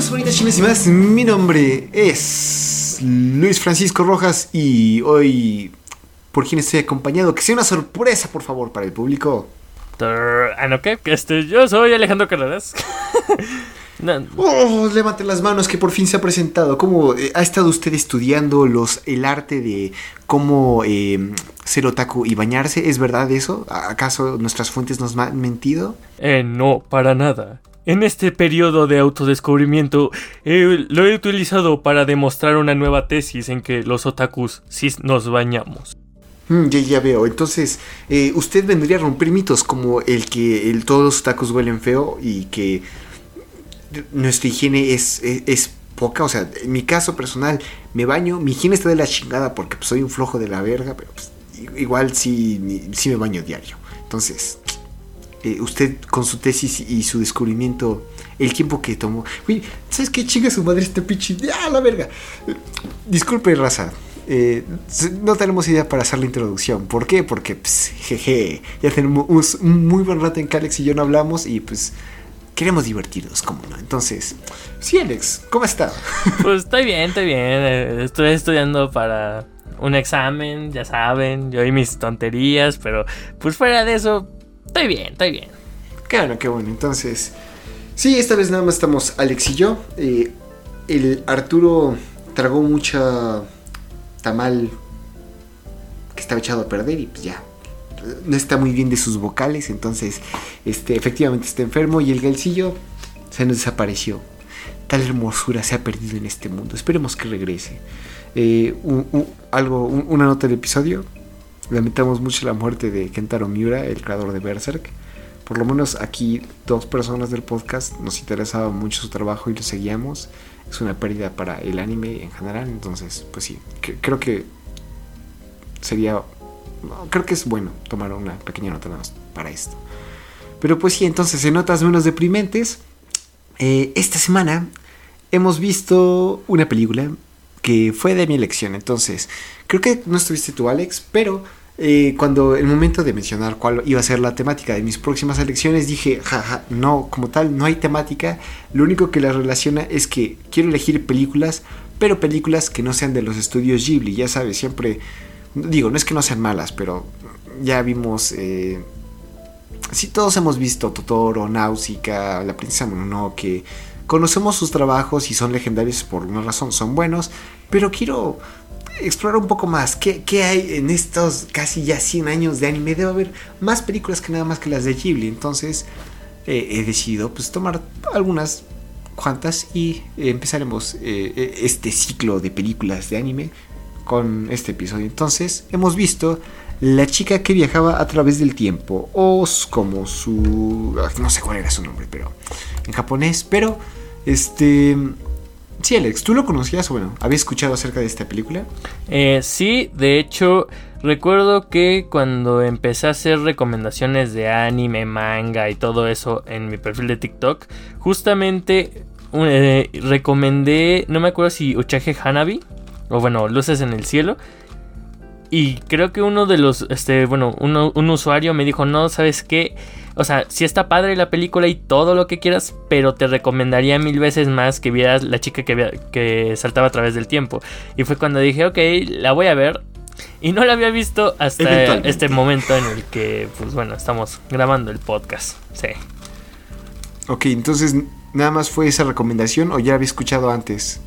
Bienvenidos bonitas chinas y más. Mi nombre es Luis Francisco Rojas y hoy, ¿por quién estoy acompañado? Que sea una sorpresa, por favor, para el público. Ah, no, ¿qué? Este, yo soy Alejandro Carreras. No. Oh, levanten las manos que por fin se ha presentado. ¿Cómo eh, ha estado usted estudiando los, el arte de cómo eh, ser otaku y bañarse? ¿Es verdad eso? ¿Acaso nuestras fuentes nos han mentido? Eh, no, para nada. En este periodo de autodescubrimiento eh, lo he utilizado para demostrar una nueva tesis en que los otakus sí nos bañamos. Mm, ya, veo. Entonces, eh, usted vendría a romper mitos como el que todos los otakus huelen feo y que nuestra higiene es, es, poca. O sea, en mi caso personal, me baño, mi higiene está de la chingada porque pues, soy un flojo de la verga, pero pues, igual sí, sí me baño diario. Entonces, eh, usted con su tesis y su descubrimiento, el tiempo que tomó. Uy, ¿sabes qué chinga su madre este pinche? ¡Ah, la verga! Disculpe, raza. Eh, no tenemos idea para hacer la introducción. ¿Por qué? Porque, pues, jeje, ya tenemos un muy buen rato en que Alex y yo no hablamos y, pues, queremos divertirnos, ¿cómo no? Entonces, sí, Alex, ¿cómo está? Pues estoy bien, estoy bien. Eh, estoy estudiando para un examen, ya saben, yo y mis tonterías, pero pues fuera de eso, estoy bien, estoy bien. Claro, qué bueno. Entonces, sí, esta vez nada más estamos Alex y yo. Eh, el Arturo tragó mucha tamal que estaba echado a perder y pues ya no está muy bien de sus vocales, entonces este, efectivamente está enfermo y el galcillo se nos desapareció. Tal hermosura se ha perdido en este mundo. Esperemos que regrese. Eh, algo, una nota del episodio. Lamentamos mucho la muerte de Kentaro Miura, el creador de Berserk. Por lo menos aquí dos personas del podcast nos interesaba mucho su trabajo y lo seguíamos. Es una pérdida para el anime en general. Entonces, pues sí, creo que sería creo que es bueno tomar una pequeña nota para esto. Pero pues sí, entonces en notas menos deprimentes, eh, esta semana hemos visto una película que fue de mi elección. Entonces, creo que no estuviste tú, Alex, pero eh, cuando el momento de mencionar cuál iba a ser la temática de mis próximas elecciones, dije, jaja, no, como tal, no hay temática. Lo único que la relaciona es que quiero elegir películas, pero películas que no sean de los estudios Ghibli. Ya sabes, siempre Digo, no es que no sean malas, pero ya vimos. Eh, sí, todos hemos visto Totoro, Náusica, La Princesa Mononoke. Conocemos sus trabajos y son legendarios por una razón, son buenos. Pero quiero explorar un poco más. ¿Qué, hay en estos casi ya 100 años de anime? Debe haber más películas que nada más que las de Ghibli. Entonces eh, he decidido pues, tomar algunas cuantas y empezaremos eh, este ciclo de películas de anime con este episodio. Entonces, hemos visto la chica que viajaba a través del tiempo, o como su... no sé cuál era su nombre, pero en japonés, pero este... Sí, Alex, ¿tú lo conocías o bueno, habías escuchado acerca de esta película? Eh, sí, de hecho, recuerdo que cuando empecé a hacer recomendaciones de anime, manga y todo eso en mi perfil de TikTok, justamente eh, recomendé, no me acuerdo si Uchage Hanabi, o bueno, luces en el cielo. Y creo que uno de los, este, bueno, un usuario me dijo, no, ¿sabes qué? O sea, sí está padre la película y todo lo que quieras, pero te recomendaría mil veces más que vieras la chica que, que saltaba a través del tiempo. Y fue cuando dije, ok, la voy a ver. Y no la había visto hasta este momento en el que, pues bueno, estamos grabando el podcast. Sí. Ok, entonces, ¿nada más fue esa recomendación o ya había escuchado antes?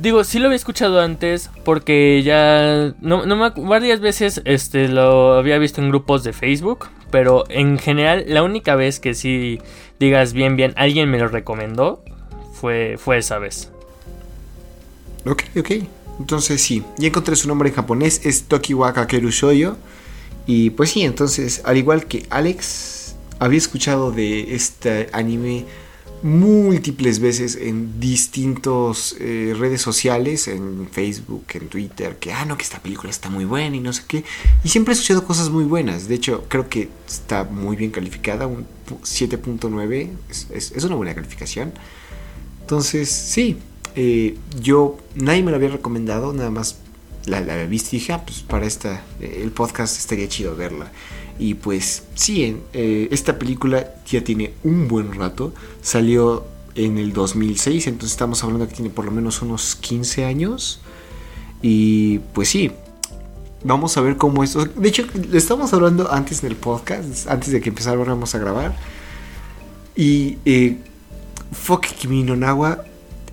Digo, sí lo había escuchado antes porque ya no, no me, varias veces este lo había visto en grupos de Facebook, pero en general la única vez que sí digas bien bien alguien me lo recomendó fue fue esa vez. Ok, ok. Entonces sí, ya encontré su nombre en japonés, es Tokiwaka Kerushoyo. Y pues sí, entonces, al igual que Alex, había escuchado de este anime múltiples veces en distintos eh, redes sociales, en Facebook, en Twitter, que, ah, no, que esta película está muy buena y no sé qué. Y siempre he escuchado cosas muy buenas. De hecho, creo que está muy bien calificada, un 7.9, es, es, una buena calificación. Entonces, sí, eh, yo, nadie me lo había recomendado, nada más la, la visto y dije, ah, pues para esta, eh, el podcast estaría chido verla. Y pues sí, eh, esta película ya tiene un buen rato. Salió en el 2006, entonces estamos hablando que tiene por lo menos unos 15 años. Y pues sí, vamos a ver cómo es. De hecho, le estamos hablando antes del podcast, antes de que empezáramos a grabar. Y eh, Fuck Kimi no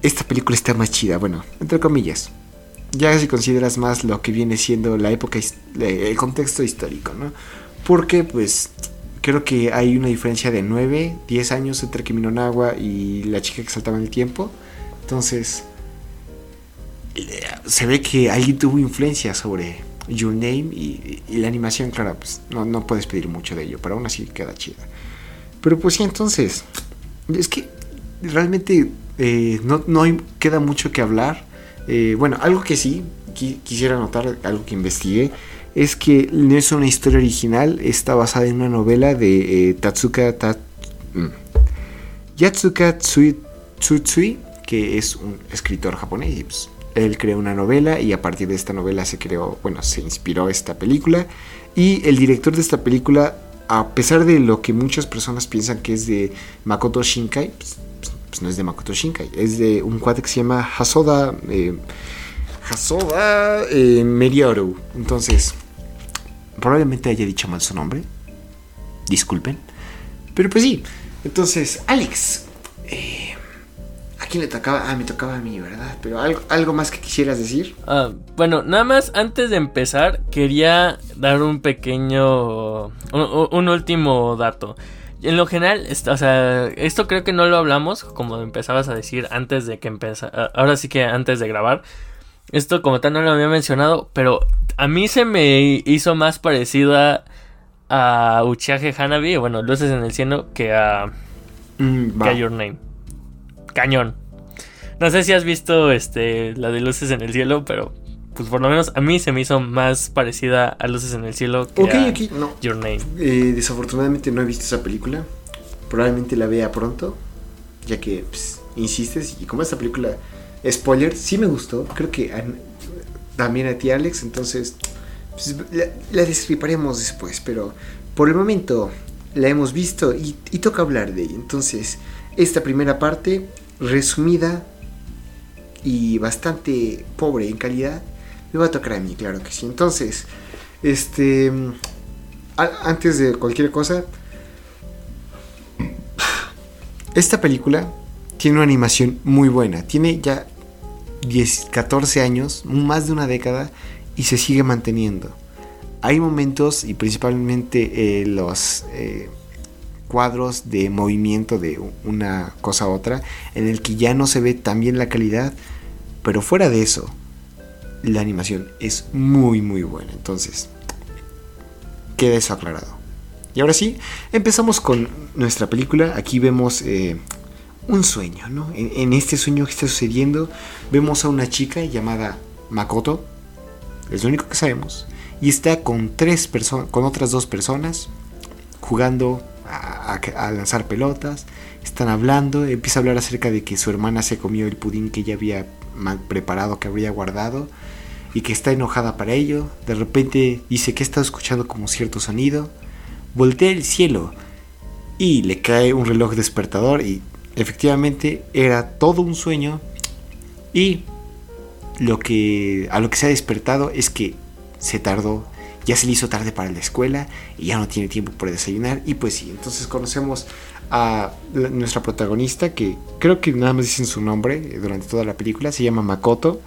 esta película está más chida, bueno, entre comillas. Ya si consideras más lo que viene siendo la época, el contexto histórico, ¿no? Porque pues creo que hay una diferencia de 9, 10 años entre Kimi no Nawa y la chica que saltaba en el tiempo. Entonces, se ve que alguien tuvo influencia sobre Your Name y, la animación, claro, pues no, no, puedes pedir mucho de ello, pero aún así queda chida. Pero pues sí, entonces, es que realmente eh, no, no queda mucho que hablar. Eh, bueno, algo que sí quisiera notar, algo que investigué, es que no es una historia original, está basada en una novela de eh, Tatsuka mm, Yatsuka Tsutsui, que es un escritor japonés. Pues, él creó una novela y a partir de esta novela se creó, bueno, se inspiró esta película. Y el director de esta película, a pesar de lo que muchas personas piensan que es de Makoto Shinkai, pues, pues no es de Makoto Shinkai, es de un cuate que se llama Hasoda, eh, Hasoda eh. Entonces, probablemente haya dicho mal su nombre. Disculpen. Pero pues sí. Entonces, Alex. Eh, quién le tocaba? Ah, me tocaba a mí, ¿verdad? Pero algo, algo más que quisieras decir. Ah, bueno, nada más antes de empezar, quería dar un pequeño. Un, último dato. En lo general, o sea, esto creo que no lo hablamos, como empezabas a decir antes de que empezara. Ahora sí que antes de grabar. Esto como tal no lo había mencionado, pero a mí se me hizo más parecida a Uchiage Hanabi, bueno, Luces en el Cielo, que a, mm, que a Your Name. Cañón. No sé si has visto este la de Luces en el Cielo, pero pues por lo menos a mí se me hizo más parecida a Luces en el Cielo que a Your Name. Eh, desafortunadamente no he visto esa película. Probablemente la vea pronto, ya que pues, insistes. Y como esta película, spoiler, sí me gustó. Creo que también a ti, Alex. Entonces, pues, la, la después. Pero por el momento la hemos visto y, y toca hablar de ella. Entonces, esta primera parte, resumida, y bastante pobre en calidad, me va a tocar a mí, claro que sí. Entonces, este, antes de cualquier cosa, esta película tiene una animación muy buena. Tiene ya 10, 14 años, más de una década, y se sigue manteniendo. Hay momentos, y principalmente eh, los eh, cuadros de movimiento de una cosa a otra, en el que ya no se ve tan bien la calidad, pero fuera de eso, la animación es muy muy buena. Entonces, queda eso aclarado. Y ahora sí, empezamos con nuestra película. Aquí vemos eh, un sueño, ¿no? En, este sueño que está sucediendo, vemos a una chica llamada Makoto. Es lo único que sabemos. Y está con tres personas, con otras dos personas, jugando a, lanzar pelotas. Están hablando, empieza a hablar acerca de que su hermana se comió el pudín que ella había preparado que habría guardado y que está enojada para ello. De repente dice que está escuchando como cierto sonido. Voltea el cielo y le cae un reloj despertador y efectivamente era todo un sueño y lo que a lo que se ha despertado es que se tardó ya se le hizo tarde para la escuela y ya no tiene tiempo para desayunar y pues sí entonces conocemos a nuestra protagonista, que creo que nada más dicen su nombre eh, durante toda la película, se llama Makoto.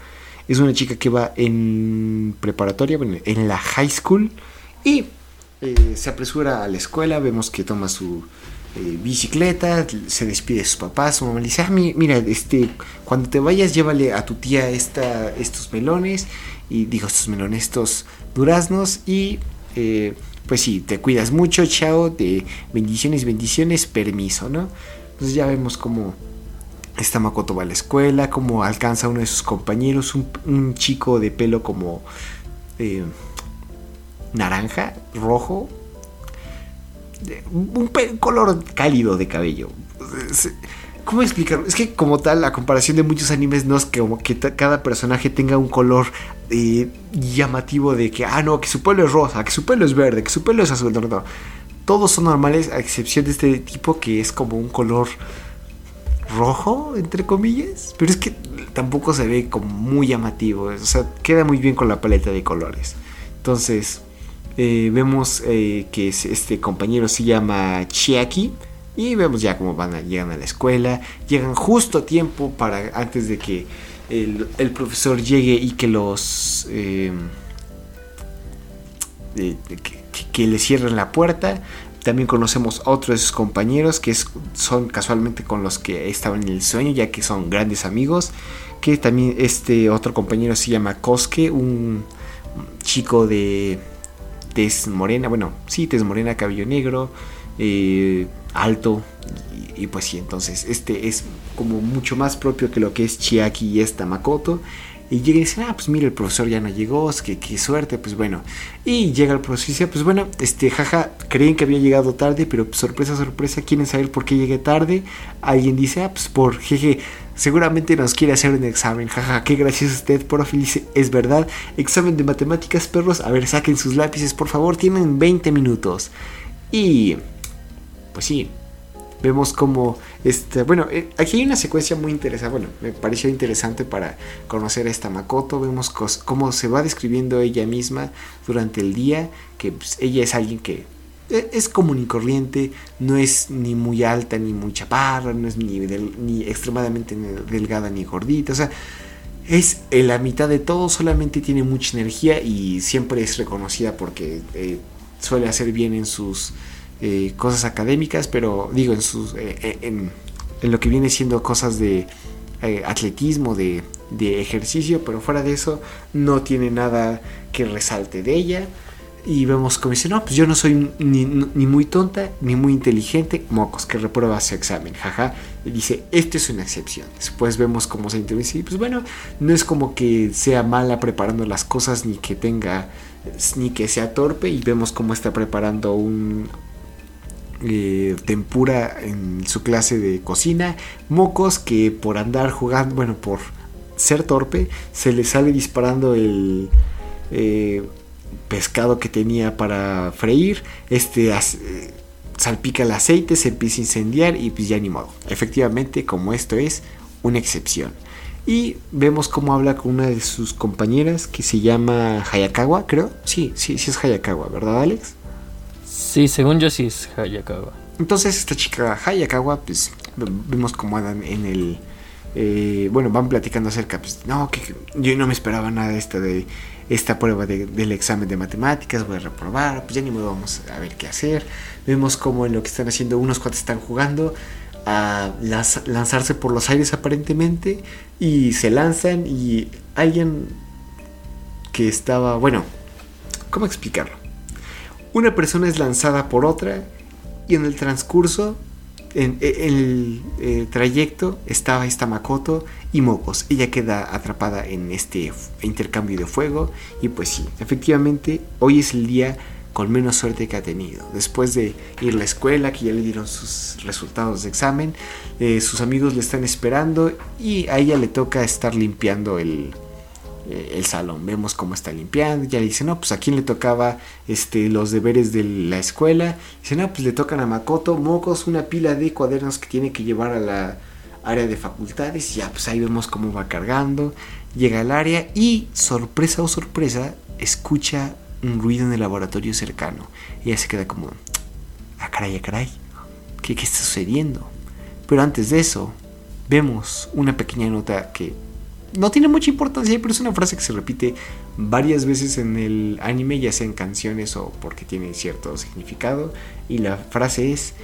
Es una chica que va en preparatoria, bueno, en la high school y eh, se apresura a la escuela, vemos que toma su eh, bicicleta, se despide de sus papás, su mamá le dice, ah, mira, este, cuando te vayas llévale a tu tía esta, estos melones, y digo estos melones, estos duraznos y pues sí, te cuidas mucho, chao, de bendiciones, bendiciones, permiso, ¿no? Entonces ya vemos cómo esta Makoto va a la escuela, cómo alcanza a uno de sus compañeros, un, chico de pelo como eh, naranja, rojo, un color cálido de cabello. ¿Cómo explicarlo? Es que como tal, la comparación de muchos animes no es que cada personaje tenga un color llamativo de que, ah, no, que su pelo es rosa, que su pelo es verde, que su pelo es azul. No, no, Todos son normales a excepción de este tipo que es como un color rojo, entre comillas. Pero es que tampoco se ve como muy llamativo. O sea, queda muy bien con la paleta de colores. Entonces, eh, vemos eh, que este compañero se llama Chiaki. Y vemos ya cómo van a, llegan a la escuela. Llegan justo a tiempo para antes de que el, profesor llegue y que los... Eh, que, le cierren la puerta. También conocemos a otros de sus compañeros que son casualmente con los que estaban en el sueño, ya que son grandes amigos. Que también este otro compañero se llama Koske, un chico de tez morena, bueno, sí, tez morena, cabello negro, eh, alto. Y, pues sí, entonces este es como mucho más propio que lo que es Chiaki y esta Makoto. Y llega y dice, ah, pues mira, el profesor ya no llegó, es que qué suerte, pues bueno. Y llega el profesor y dice, pues bueno, este, jaja, creen que había llegado tarde, pero sorpresa, sorpresa, quieren saber por qué llegué tarde. Alguien dice, ah, pues por jeje, seguramente nos quiere hacer un examen, jaja, qué gracioso usted, por dice, es verdad, examen de matemáticas, perros, a ver, saquen sus lápices, por favor, tienen 20 minutos. Y, pues sí, Vemos como, este, bueno, eh, aquí hay una secuencia muy interesante, bueno, me pareció interesante para conocer a esta Makoto, vemos cómo se va describiendo ella misma durante el día, que pues, ella es alguien que e, es común y corriente, no es ni muy alta ni muy chaparra, no es ni, extremadamente delgada ni gordita, o sea, es en la mitad de todo, solamente tiene mucha energía y siempre es reconocida porque eh, suele hacer bien en sus eh, cosas académicas, pero digo, en, sus, eh, eh, en, lo que viene siendo cosas de atletismo, de, ejercicio, pero fuera de eso no tiene nada que resalte de ella. Y vemos como dice, no, pues yo no soy ni, muy tonta ni muy inteligente, mocos, que reprueba su examen, jaja. Y dice, esto es una excepción. Después vemos cómo se introduce y pues bueno, no es como que sea mala preparando las cosas, ni que tenga, ni que sea torpe. Y vemos cómo está preparando un, eh, tempura en su clase de cocina, mocos que por andar jugando, bueno, por ser torpe, se le sale disparando el eh, pescado que tenía para freír, este eh, salpica el aceite, se empieza a incendiar y pues ya ni modo. Efectivamente, como esto es una excepción. Y vemos cómo habla con una de sus compañeras que se llama Hayakawa, creo. Sí, sí, sí es Hayakawa, ¿verdad, Alex? Sí, según yo sí es Hayakawa. Entonces esta chica Hayakawa, pues vemos cómo andan en el... Eh, bueno, van platicando acerca, pues no, que yo no me esperaba nada de esta, de esta prueba del examen de matemáticas, voy a reprobar, pues ya ni modo vamos a ver qué hacer. Vemos cómo en lo que están haciendo unos cuantos están jugando a lanzarse por los aires aparentemente y se lanzan y alguien que estaba, bueno, ¿cómo explicarlo? Una persona es lanzada por otra y en el transcurso, en, el eh, trayecto, estaba esta Makoto y Mokos. Ella queda atrapada en este intercambio de fuego y pues sí, efectivamente, hoy es el día con menos suerte que ha tenido. Después de ir a la escuela, que ya le dieron sus resultados de examen, eh, sus amigos le están esperando y a ella le toca estar limpiando el, el salón. Vemos cómo está limpiando. Ya le dice, no, pues a quién le tocaba este, los deberes de la escuela. Dice, no, pues le tocan a Makoto, mocos, una pila de cuadernos que tiene que llevar a la área de facultades. Ya, pues ahí vemos cómo va cargando. Llega al área y, sorpresa o sorpresa, escucha un ruido en el laboratorio cercano. Y ella se queda como, ah, caray, ah, caray, ¿qué, ¿qué está sucediendo? Pero antes de eso, vemos una pequeña nota que no tiene mucha importancia, pero es una frase que se repite varias veces en el anime, ya sea en canciones o porque tiene cierto significado. Y la frase es: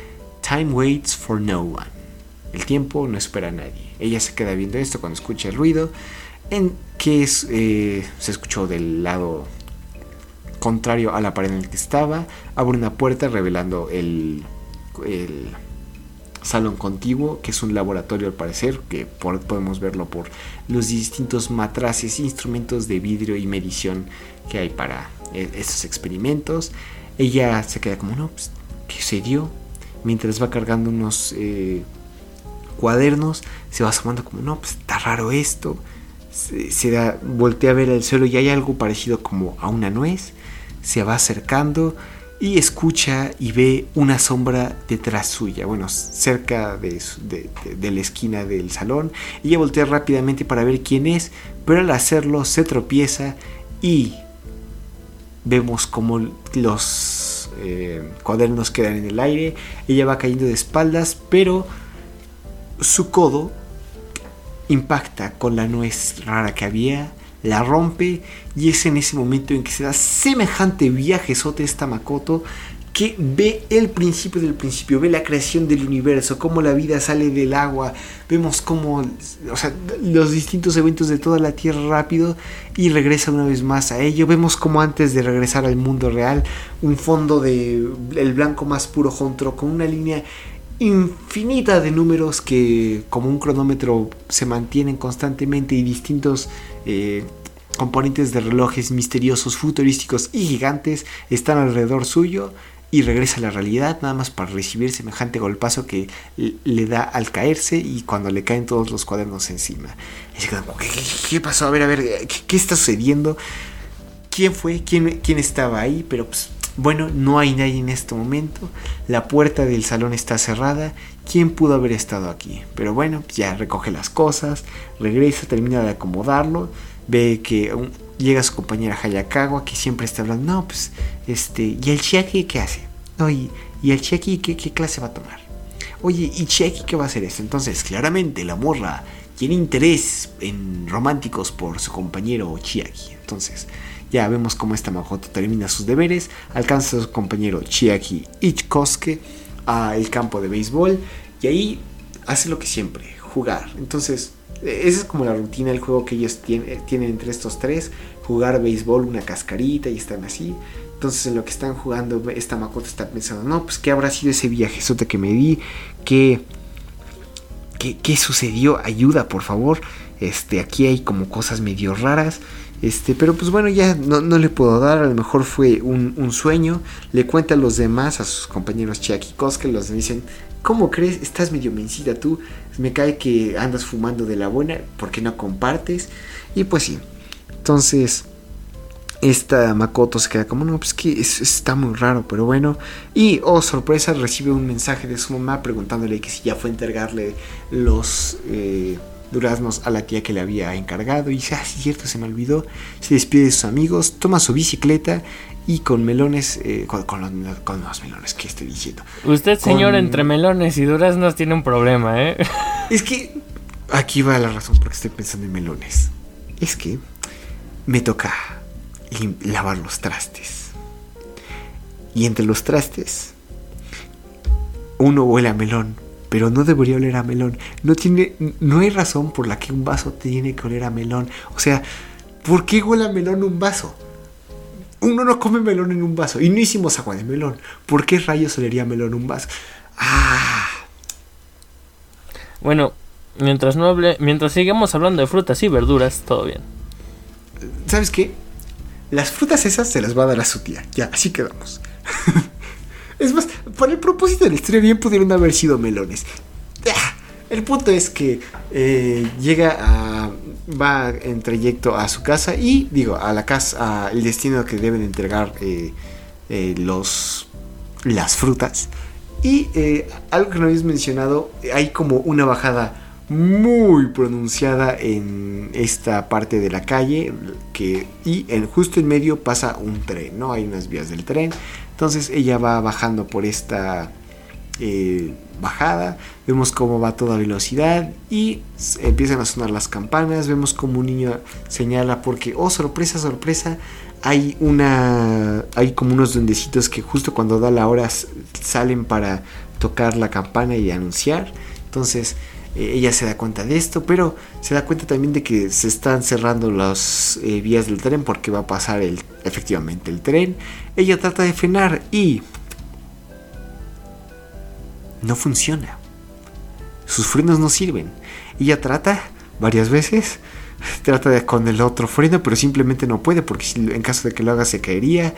Time waits for no one. El tiempo no espera a nadie. Ella se queda viendo esto cuando escucha el ruido, en que eh, se escuchó del lado contrario a la pared en el que estaba. Abre una puerta revelando el, el salón contiguo, que es un laboratorio al parecer, que podemos verlo por los distintos matraces, instrumentos de vidrio y medición que hay para eh, estos experimentos. Ella se queda como, no, pues, ¿qué se dio? Mientras va cargando unos eh, cuadernos, se va asomando como, no, pues está raro esto. Se, da, voltea a ver el suelo y hay algo parecido como a una nuez. Se va acercando y escucha y ve una sombra detrás suya, bueno, cerca de, la esquina del salón. Ella voltea rápidamente para ver quién es, pero al hacerlo se tropieza y vemos como los eh, cuadernos quedan en el aire. Ella va cayendo de espaldas, pero su codo impacta con la nuez rara que había la rompe y es en ese momento en que se da semejante viajezote esta Makoto que ve el principio del principio, ve la creación del universo, cómo la vida sale del agua, vemos cómo, los distintos eventos de toda la Tierra rápido y regresa una vez más a ello, vemos como antes de regresar al mundo real, un fondo de el blanco más puro junto con una línea infinita de números que como un cronómetro se mantienen constantemente y distintos eh, componentes de relojes misteriosos, futurísticos y gigantes están alrededor suyo y regresa a la realidad nada más para recibir semejante golpazo que le da al caerse y cuando le caen todos los cuadernos encima. ¿qué, pasó? A ver, a ver, ¿qué, está sucediendo? ¿Quién fue? ¿Quién, quién estaba ahí? Pero pues, bueno, no hay nadie en este momento. La puerta del salón está cerrada. ¿Quién pudo haber estado aquí? Pero bueno, ya recoge las cosas, regresa, termina de acomodarlo ve que llega su compañera Hayakawa que siempre está hablando, no, pues, este, ¿y el Chiaki qué hace? Oye, ¿y el Chiaki qué, clase va a tomar? Oye, ¿y Chiaki qué va a hacer esto? Entonces, claramente la morra tiene interés en románticos por su compañero Chiaki. Entonces, ya vemos cómo esta Makoto termina sus deberes, alcanza a su compañero Chiaki Ichikosuke al campo de béisbol y ahí hace lo que siempre, jugar. Entonces, esa es como la rutina del juego que ellos tienen, tienen entre estos tres. Jugar béisbol, una cascarita y están así. Entonces en lo que están jugando, esta Makoto está pensando, no, pues qué habrá sido ese viajezote que me di, qué, qué, sucedió, ayuda por favor. Este, aquí hay como cosas medio raras. Este, pero pues bueno, ya no, le puedo dar, a lo mejor fue un, sueño. Le cuenta a los demás, a sus compañeros Chiaki y Kosuke, los dicen, ¿cómo crees? Estás medio mencida tú me cae que andas fumando de la buena, porque no compartes? Y pues sí. Entonces, esta Makoto se queda como, no, pues que está muy raro, pero bueno. Y, oh, sorpresa, recibe un mensaje de su mamá preguntándole que si ya fue a entregarle los eh, duraznos a la tía que le había encargado. Y dice, ah, sí, cierto, se me olvidó. Se despide de sus amigos, toma su bicicleta y con melones, eh, con, los, melones que estoy diciendo. Usted, señor, entre melones y duraznos tiene un problema, ¿eh? Es que aquí va la razón por que estoy pensando en melones. Es que me toca lavar los trastes. Y entre los trastes, uno huele a melón, pero no debería oler a melón. No tiene, no hay razón por la que un vaso tiene que oler a melón. O sea, ¿por qué huele a melón un vaso? uno no come melón en un vaso. Y no hicimos agua de melón. ¿Por qué rayos olería melón en un vaso? Ah. Bueno, mientras no hable, mientras sigamos hablando de frutas y verduras, todo bien. ¿Sabes qué? Las frutas esas se las va a dar a su tía. Ya, así quedamos. es más, para el propósito de la historia bien pudieron haber sido melones. Ah, el punto es que eh, llega a va en trayecto a su casa y digo a la casa el destino que deben entregar eh, eh, los las frutas. Y algo que no habéis mencionado hay como una bajada muy pronunciada en esta parte de la calle que y en justo en medio pasa un tren no hay unas vías del tren entonces ella va bajando por esta bajada, vemos cómo va a toda velocidad y empiezan a sonar las campanas, vemos como un niño señala porque, oh sorpresa, sorpresa, hay una, hay como unos duendecitos que justo cuando da la hora salen para tocar la campana y anunciar, entonces eh, ella se da cuenta de esto, pero se da cuenta también de que se están cerrando las eh, vías del tren porque va a pasar el, efectivamente el tren. Ella trata de frenar y no funciona. Sus frenos no sirven. Ella trata varias veces, trata de con el otro freno, pero simplemente no puede porque en caso de que lo haga se caería.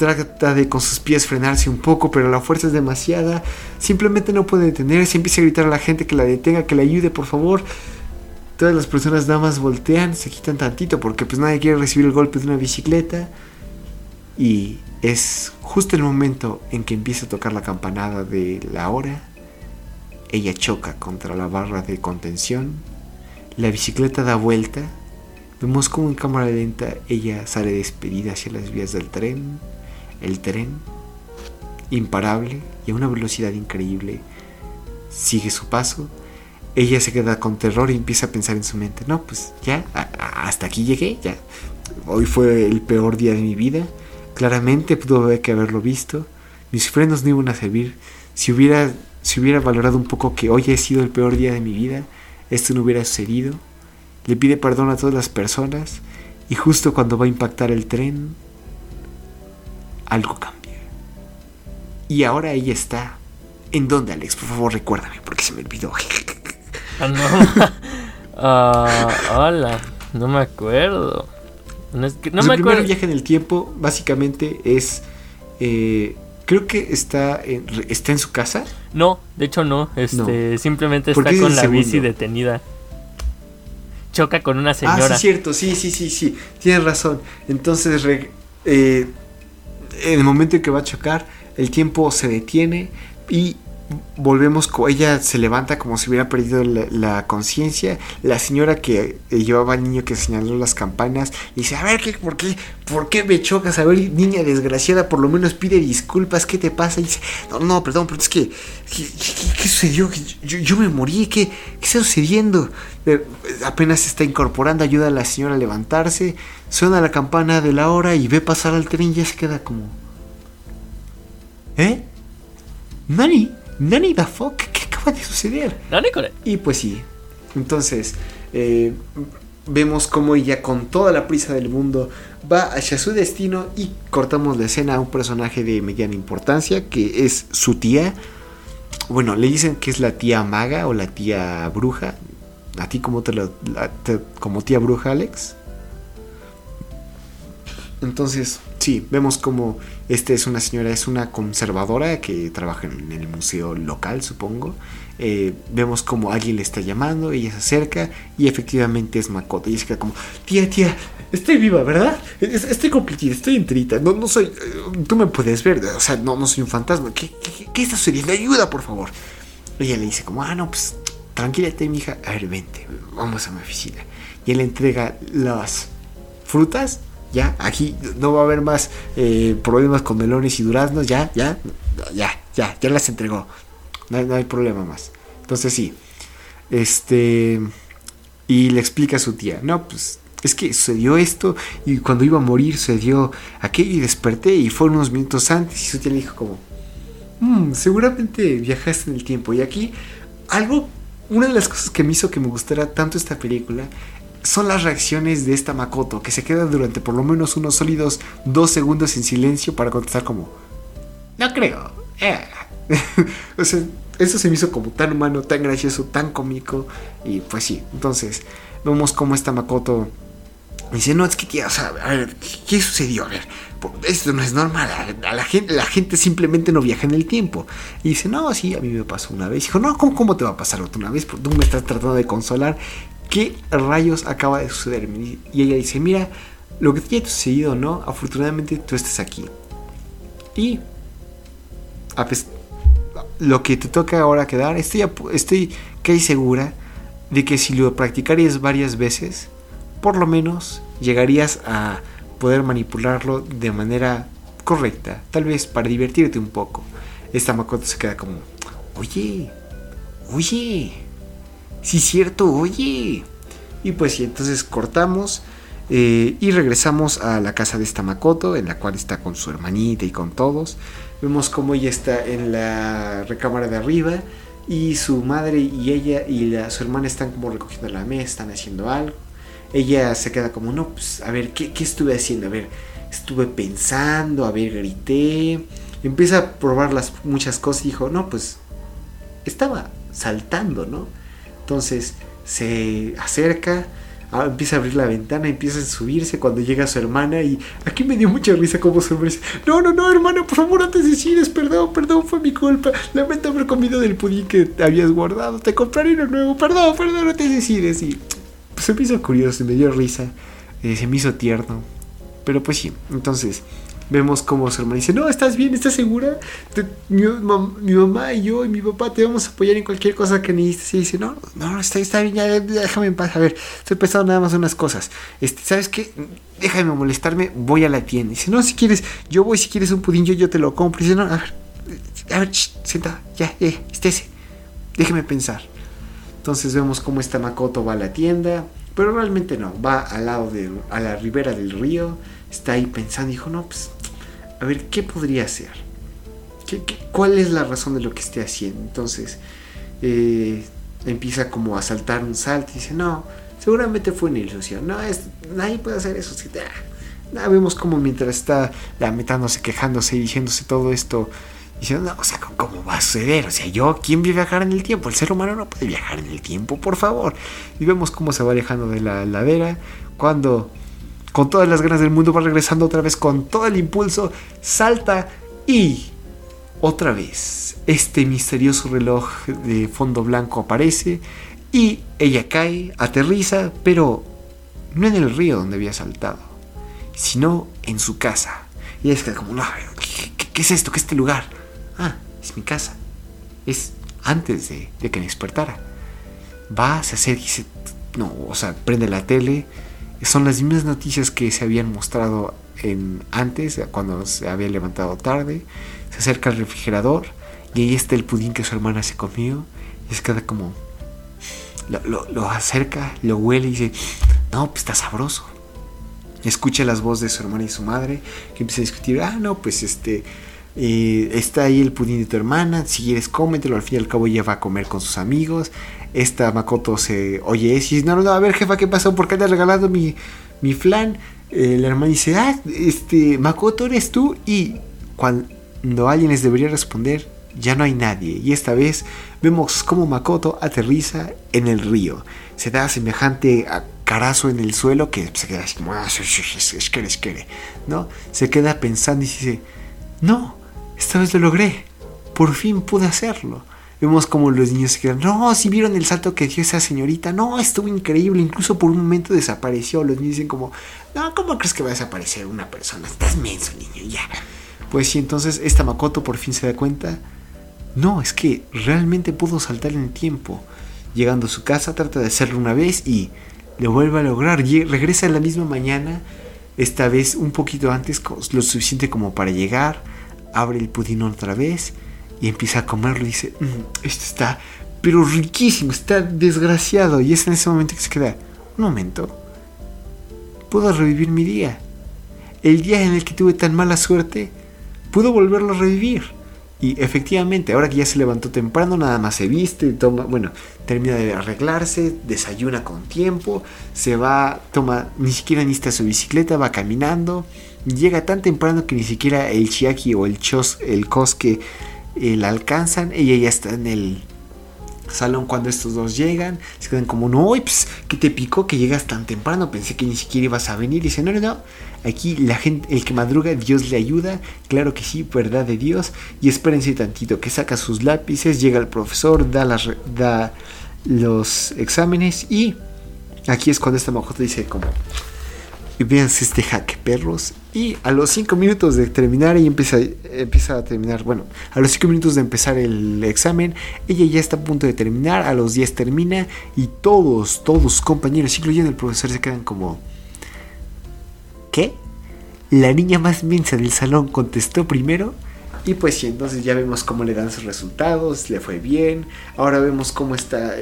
Trata de con sus pies frenarse un poco, pero la fuerza es demasiada. Simplemente no puede detenerse. Empieza a gritar a la gente que la detenga, que la ayude, por favor. Todas las personas nada más voltean, se quitan tantito porque pues nadie quiere recibir el golpe de una bicicleta. Y es justo el momento en que empieza a tocar la campanada de la hora. Ella choca contra la barra de contención. La bicicleta da vuelta. Vemos como en cámara lenta ella sale despedida hacia las vías del tren. El tren, imparable y a una velocidad increíble, sigue su paso. Ella se queda con terror y empieza a pensar en su mente, no, pues ya, hasta aquí llegué, ya. Hoy fue el peor día de mi vida. Claramente pudo haber que haberlo visto. Mis frenos no iban a servir. Si hubiera, si hubiera valorado un poco que hoy he sido el peor día de mi vida, esto no hubiera sucedido. Le pide perdón a todas las personas y justo cuando va a impactar el tren, algo cambia. Y ahora ella está. ¿En dónde, Alex? Por favor, recuérdame, porque se me olvidó. Ah, no. Ah, hola, no me acuerdo. No, es que, no me acuerdo. viaje en el tiempo, básicamente, es. Eh, creo que está en, está en su casa. No, de hecho no. Este, simplemente está con la bici detenida. Choca con una señora. Ah, sí, cierto, sí, sí, sí, sí. Tienes razón. Entonces, eh, en el momento en que va a chocar, el tiempo se detiene y volvemos, ella se levanta como si hubiera perdido la, conciencia. La señora que eh, llevaba al niño que señaló las campanas dice, a ver, ¿qué, por, qué, ¿por qué me chocas? A ver, niña desgraciada, por lo menos pide disculpas, ¿qué te pasa? Y dice, no, no, perdón, pero es que, ¿qué, sucedió? Yo, me morí, ¿qué, ¿qué está sucediendo? Eh, apenas se está incorporando, ayuda a la señora a levantarse, suena la campana de la hora y ve pasar al tren y ya se queda como... ¿Eh? ¿Nani? ¿Nani the fuck? ¿Qué acaba de suceder? Y pues sí. Entonces, eh, vemos cómo ella con toda la prisa del mundo va hacia su destino y cortamos la escena a un personaje de mediana importancia que es su tía. Bueno, le dicen que es la tía maga o la tía bruja. ¿A ti cómo te lo... como tía bruja, Alex? Entonces, sí, vemos como esta es una señora, es una conservadora que trabaja en el museo local, supongo. Eh, vemos como alguien le está llamando, ella se acerca y efectivamente es Makoto. Y se queda como, tía, tía, estoy viva, ¿verdad? Estoy completita, estoy enterita. No, no soy, eh, tú me puedes ver, o sea, no, no soy un fantasma. ¿Qué, qué, está sucediendo? Ayuda, por favor. Ella le dice como, ah, no, pues tranquilate, mi hija. A ver, vente, vamos a mi oficina. Y él entrega las frutas ya, aquí no va a haber más eh, problemas con melones y duraznos, ya, ya, ya, ya, ya las entregó. No hay, problema más. Entonces sí, este, y le explica a su tía, no, pues es que sucedió esto y cuando iba a morir sucedió aquello y desperté y fue unos minutos antes y su tía le dijo como, mm, seguramente viajaste en el tiempo y aquí algo, una de las cosas que me hizo que me gustara tanto esta película son las reacciones de esta Makoto, que se queda durante por lo menos unos sólidos dos segundos en silencio para contestar como, no creo. Eh". o sea, eso se me hizo como tan humano, tan gracioso, tan cómico. Y pues sí, entonces vemos cómo esta Makoto dice, no, es que tía, o sea, a ver, ¿qué sucedió? A ver, esto no es normal, a la gente, la gente simplemente no viaja en el tiempo. Y dice, no, sí, a mí me pasó una vez. dijo, no, ¿cómo, ¿cómo, te va a pasar otra vez? Tú me estás tratando de consolar. ¿Qué rayos acaba de suceder? Y ella dice, mira, lo que te haya sucedido no, afortunadamente tú estás aquí. Y lo que te toca ahora quedar, estoy, estoy casi segura de que si lo practicarías varias veces, por lo menos llegarías a poder manipularlo de manera correcta, tal vez para divertirte un poco. Esta Makoto se queda como, oye, oye, sí cierto, oye. Y pues sí, entonces cortamos eh, y regresamos a la casa de esta Makoto, en la cual está con su hermanita y con todos. Vemos como ella está en la recámara de arriba y su madre y ella y su hermana están como recogiendo la mesa, están haciendo algo. Ella se queda como, no, pues a ver, ¿qué, qué estuve haciendo? A ver, estuve pensando, a ver, grité. Empieza a probar las muchas cosas y dijo, no, pues estaba saltando, ¿no? Entonces se acerca, empieza a abrir la ventana, empieza a subirse cuando llega su hermana y aquí me dio mucha risa como su hombre dice, no, no, no, hermana, por favor no te decides, perdón, perdón, fue mi culpa, lamento haber comido del pudín que habías guardado, te compraré uno nuevo, perdón, perdón, no te decides y pues, se me hizo curioso, me dio risa, eh, se me hizo tierno, pero pues sí, entonces Vemos como su hermana dice, no, ¿estás bien? ¿Estás segura? mi, mamá y yo y mi papá te vamos a apoyar en cualquier cosa que necesites. Y dice, no, no, está, está bien, ya, déjame en paz. A ver, estoy pensando nada más unas cosas. Este, ¿Sabes qué? Déjame molestarme, voy a la tienda. dice, no, si quieres, yo voy, si quieres un pudín, yo, yo te lo compro. Dice, no, a ver, a ver, senta, ya, ya, estése. Déjeme pensar. Entonces vemos cómo esta Makoto va a la tienda, pero realmente no, va al lado de, a la ribera del río, está ahí pensando, dijo, no, pues, a ver, ¿qué podría hacer? ¿Qué, cuál es la razón de lo que esté haciendo? Entonces, eh, empieza como a saltar un salto y dice, no, seguramente fue una ilusión, no, es, nadie puede hacer eso. Ah, vemos como mientras está lamentándose, quejándose y diciéndose todo esto, Diciendo, no, o sea, ¿cómo va a suceder? O sea, yo, ¿quién vive viajar en el tiempo? El ser humano no puede viajar en el tiempo, por favor. Y vemos cómo se va alejando de la ladera. Cuando, con todas las ganas del mundo, va regresando otra vez con todo el impulso, salta y otra vez este misterioso reloj de fondo blanco aparece y ella cae, aterriza, pero no en el río donde había saltado, sino en su casa. Y es que como, no, ¿qué, es esto? ¿Qué es este lugar? ah, es mi casa. Es antes de, que me despertara. Va, se acerca y dice, no, o sea, prende la tele. Son las mismas noticias que se habían mostrado en, antes, cuando se había levantado tarde. Se acerca al refrigerador y ahí está el pudín que su hermana se comió. Y se queda como, lo, lo, acerca, lo huele y dice, no, pues está sabroso. Escucha las voces de su hermana y su madre que empieza a discutir, ah, no, pues este, está ahí el pudín de tu hermana, si quieres cómetelo, al fin y al cabo ella va a comer con sus amigos. Esta Makoto se oye y dice, no, no, no, a ver jefa, ¿qué pasó? ¿Por qué te has regalado mi, mi flan? Eh, la hermana dice, ah, este, Makoto eres tú. Y cuando alguien les debería responder, ya no hay nadie. Y esta vez vemos cómo Makoto aterriza en el río. Se da semejante a carazo en el suelo que se queda así como, ah, es que, ¿no? Se queda pensando y dice, no, esta vez lo logré. Por fin pude hacerlo. Vemos como los niños se quedan, no, si vieron el salto que dio esa señorita, no, estuvo increíble, incluso por un momento desapareció. Los niños dicen como, no, ¿cómo crees que va a desaparecer una persona? Estás menso, niño, ya. Pues sí, entonces esta Makoto por fin se da cuenta, no, es que realmente pudo saltar en el tiempo. Llegando a su casa, trata de hacerlo una vez y lo vuelve a lograr. regresa en la misma mañana, esta vez un poquito antes, lo suficiente como para llegar abre el pudín otra vez y empieza a comerlo y dice, mm, esto está, pero riquísimo, está desgraciado. Y es en ese momento que se queda, un momento, puedo revivir mi día. El día en el que tuve tan mala suerte, puedo volverlo a revivir. Y efectivamente, ahora que ya se levantó temprano, nada más se viste, toma, bueno, termina de arreglarse, desayuna con tiempo, se va, toma, ni siquiera necesita su bicicleta, va caminando, llega tan temprano que ni siquiera el Chiaki o el Chos, el Koske eh, la alcanzan. Ella ya está en el salón cuando estos dos llegan. Se quedan como, no, pues, ¿qué te picó que llegas tan temprano? Pensé que ni siquiera ibas a venir. Y dice, no, no, no. Aquí la gente, el que madruga, Dios le ayuda. Claro que sí, verdad de Dios. Y espérense tantito, que saca sus lápices, llega el profesor, da, da los exámenes y aquí es cuando esta Makoto dice como y vean este hack perros y a los 5 minutos de terminar ella empieza, empieza a terminar bueno a los 5 minutos de empezar el examen ella ya está a punto de terminar a los 10 termina y todos todos sus compañeros incluyendo el profesor se quedan como ¿qué? la niña más mensa del salón contestó primero y pues sí, entonces ya vemos cómo le dan sus resultados, le fue bien. Ahora vemos cómo está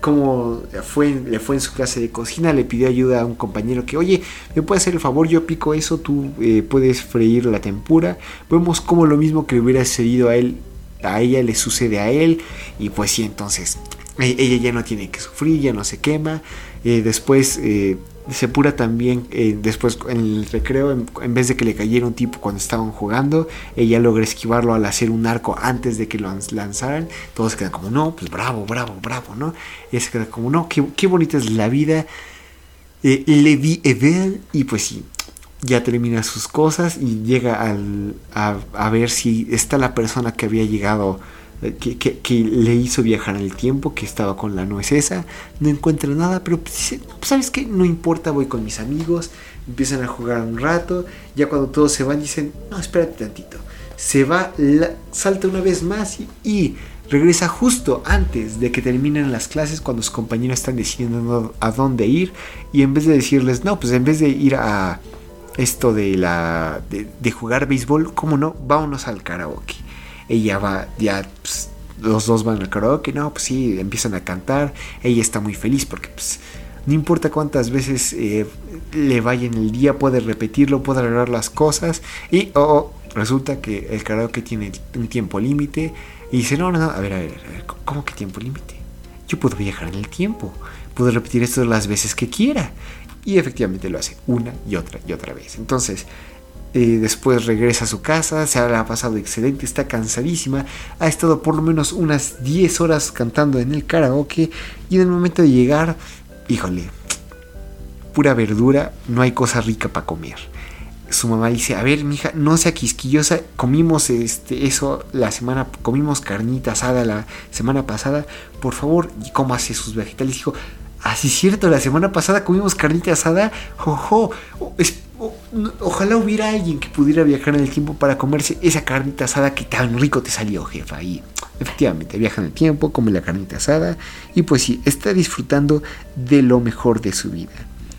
cómo fue, le fue en su clase de cocina, le pidió ayuda a un compañero que, oye, ¿me puede hacer el favor? Yo pico eso, tú eh, puedes freír la tempura. Vemos cómo lo mismo que le hubiera sucedido a él, a ella le sucede a él. Y pues sí, entonces e, ella ya no tiene que sufrir, ya no se quema. Eh, después eh, Sepura también, eh, después en el recreo, en, vez de que le cayera un tipo cuando estaban jugando, ella logra esquivarlo al hacer un arco antes de que lo lanzaran. Todos quedan como, no, pues bravo, bravo, bravo, ¿no? Y ella se queda como, no, qué, bonita es la vida. Eh, le vi Evel y pues sí, ya termina sus cosas y llega al, a, a, ver si está la persona que había llegado eh, que, le hizo viajar el tiempo, que estaba con la nuez esa, no encuentra nada, pero pues dice, pues, ¿sabes qué? No importa, voy con mis amigos, empiezan a jugar un rato, ya cuando todos se van dicen, no, espérate tantito, se va, salta una vez más y, regresa justo antes de que terminen las clases cuando sus compañeros están decidiendo a dónde ir y en vez de decirles, no, pues en vez de ir a esto de la de, jugar béisbol, ¿cómo no? Vámonos al karaoke. Ella va, ya pues, los dos van al karaoke, no, pues sí, empiezan a cantar, ella está muy feliz porque pues no importa cuántas veces eh, le vaya en el día, puede repetirlo, puede arreglar las cosas y oh, oh, resulta que el karaoke tiene un tiempo límite y dice, no, no, no, a ver, a ver, a ver, ¿cómo que tiempo límite? Yo puedo viajar en el tiempo, puedo repetir esto las veces que quiera. Y efectivamente lo hace una y otra y otra vez. Entonces, eh, después regresa a su casa, se ha pasado excelente, está cansadísima, ha estado por lo menos unas 10 horas cantando en el karaoke y en el momento de llegar, híjole, pura verdura, no hay cosa rica para comer. Su mamá dice, a ver, mija, no sea quisquillosa, comimos este, eso la semana, comimos carnita asada la semana pasada, por favor, y cómo hace sus vegetales. Dijo, Así es cierto, la semana pasada comimos carnita asada. Ojalá hubiera alguien que pudiera viajar en el tiempo para comerse esa carnita asada que tan rico te salió, jefa. Y efectivamente, viaja en el tiempo, come la carnita asada y pues sí, está disfrutando de lo mejor de su vida.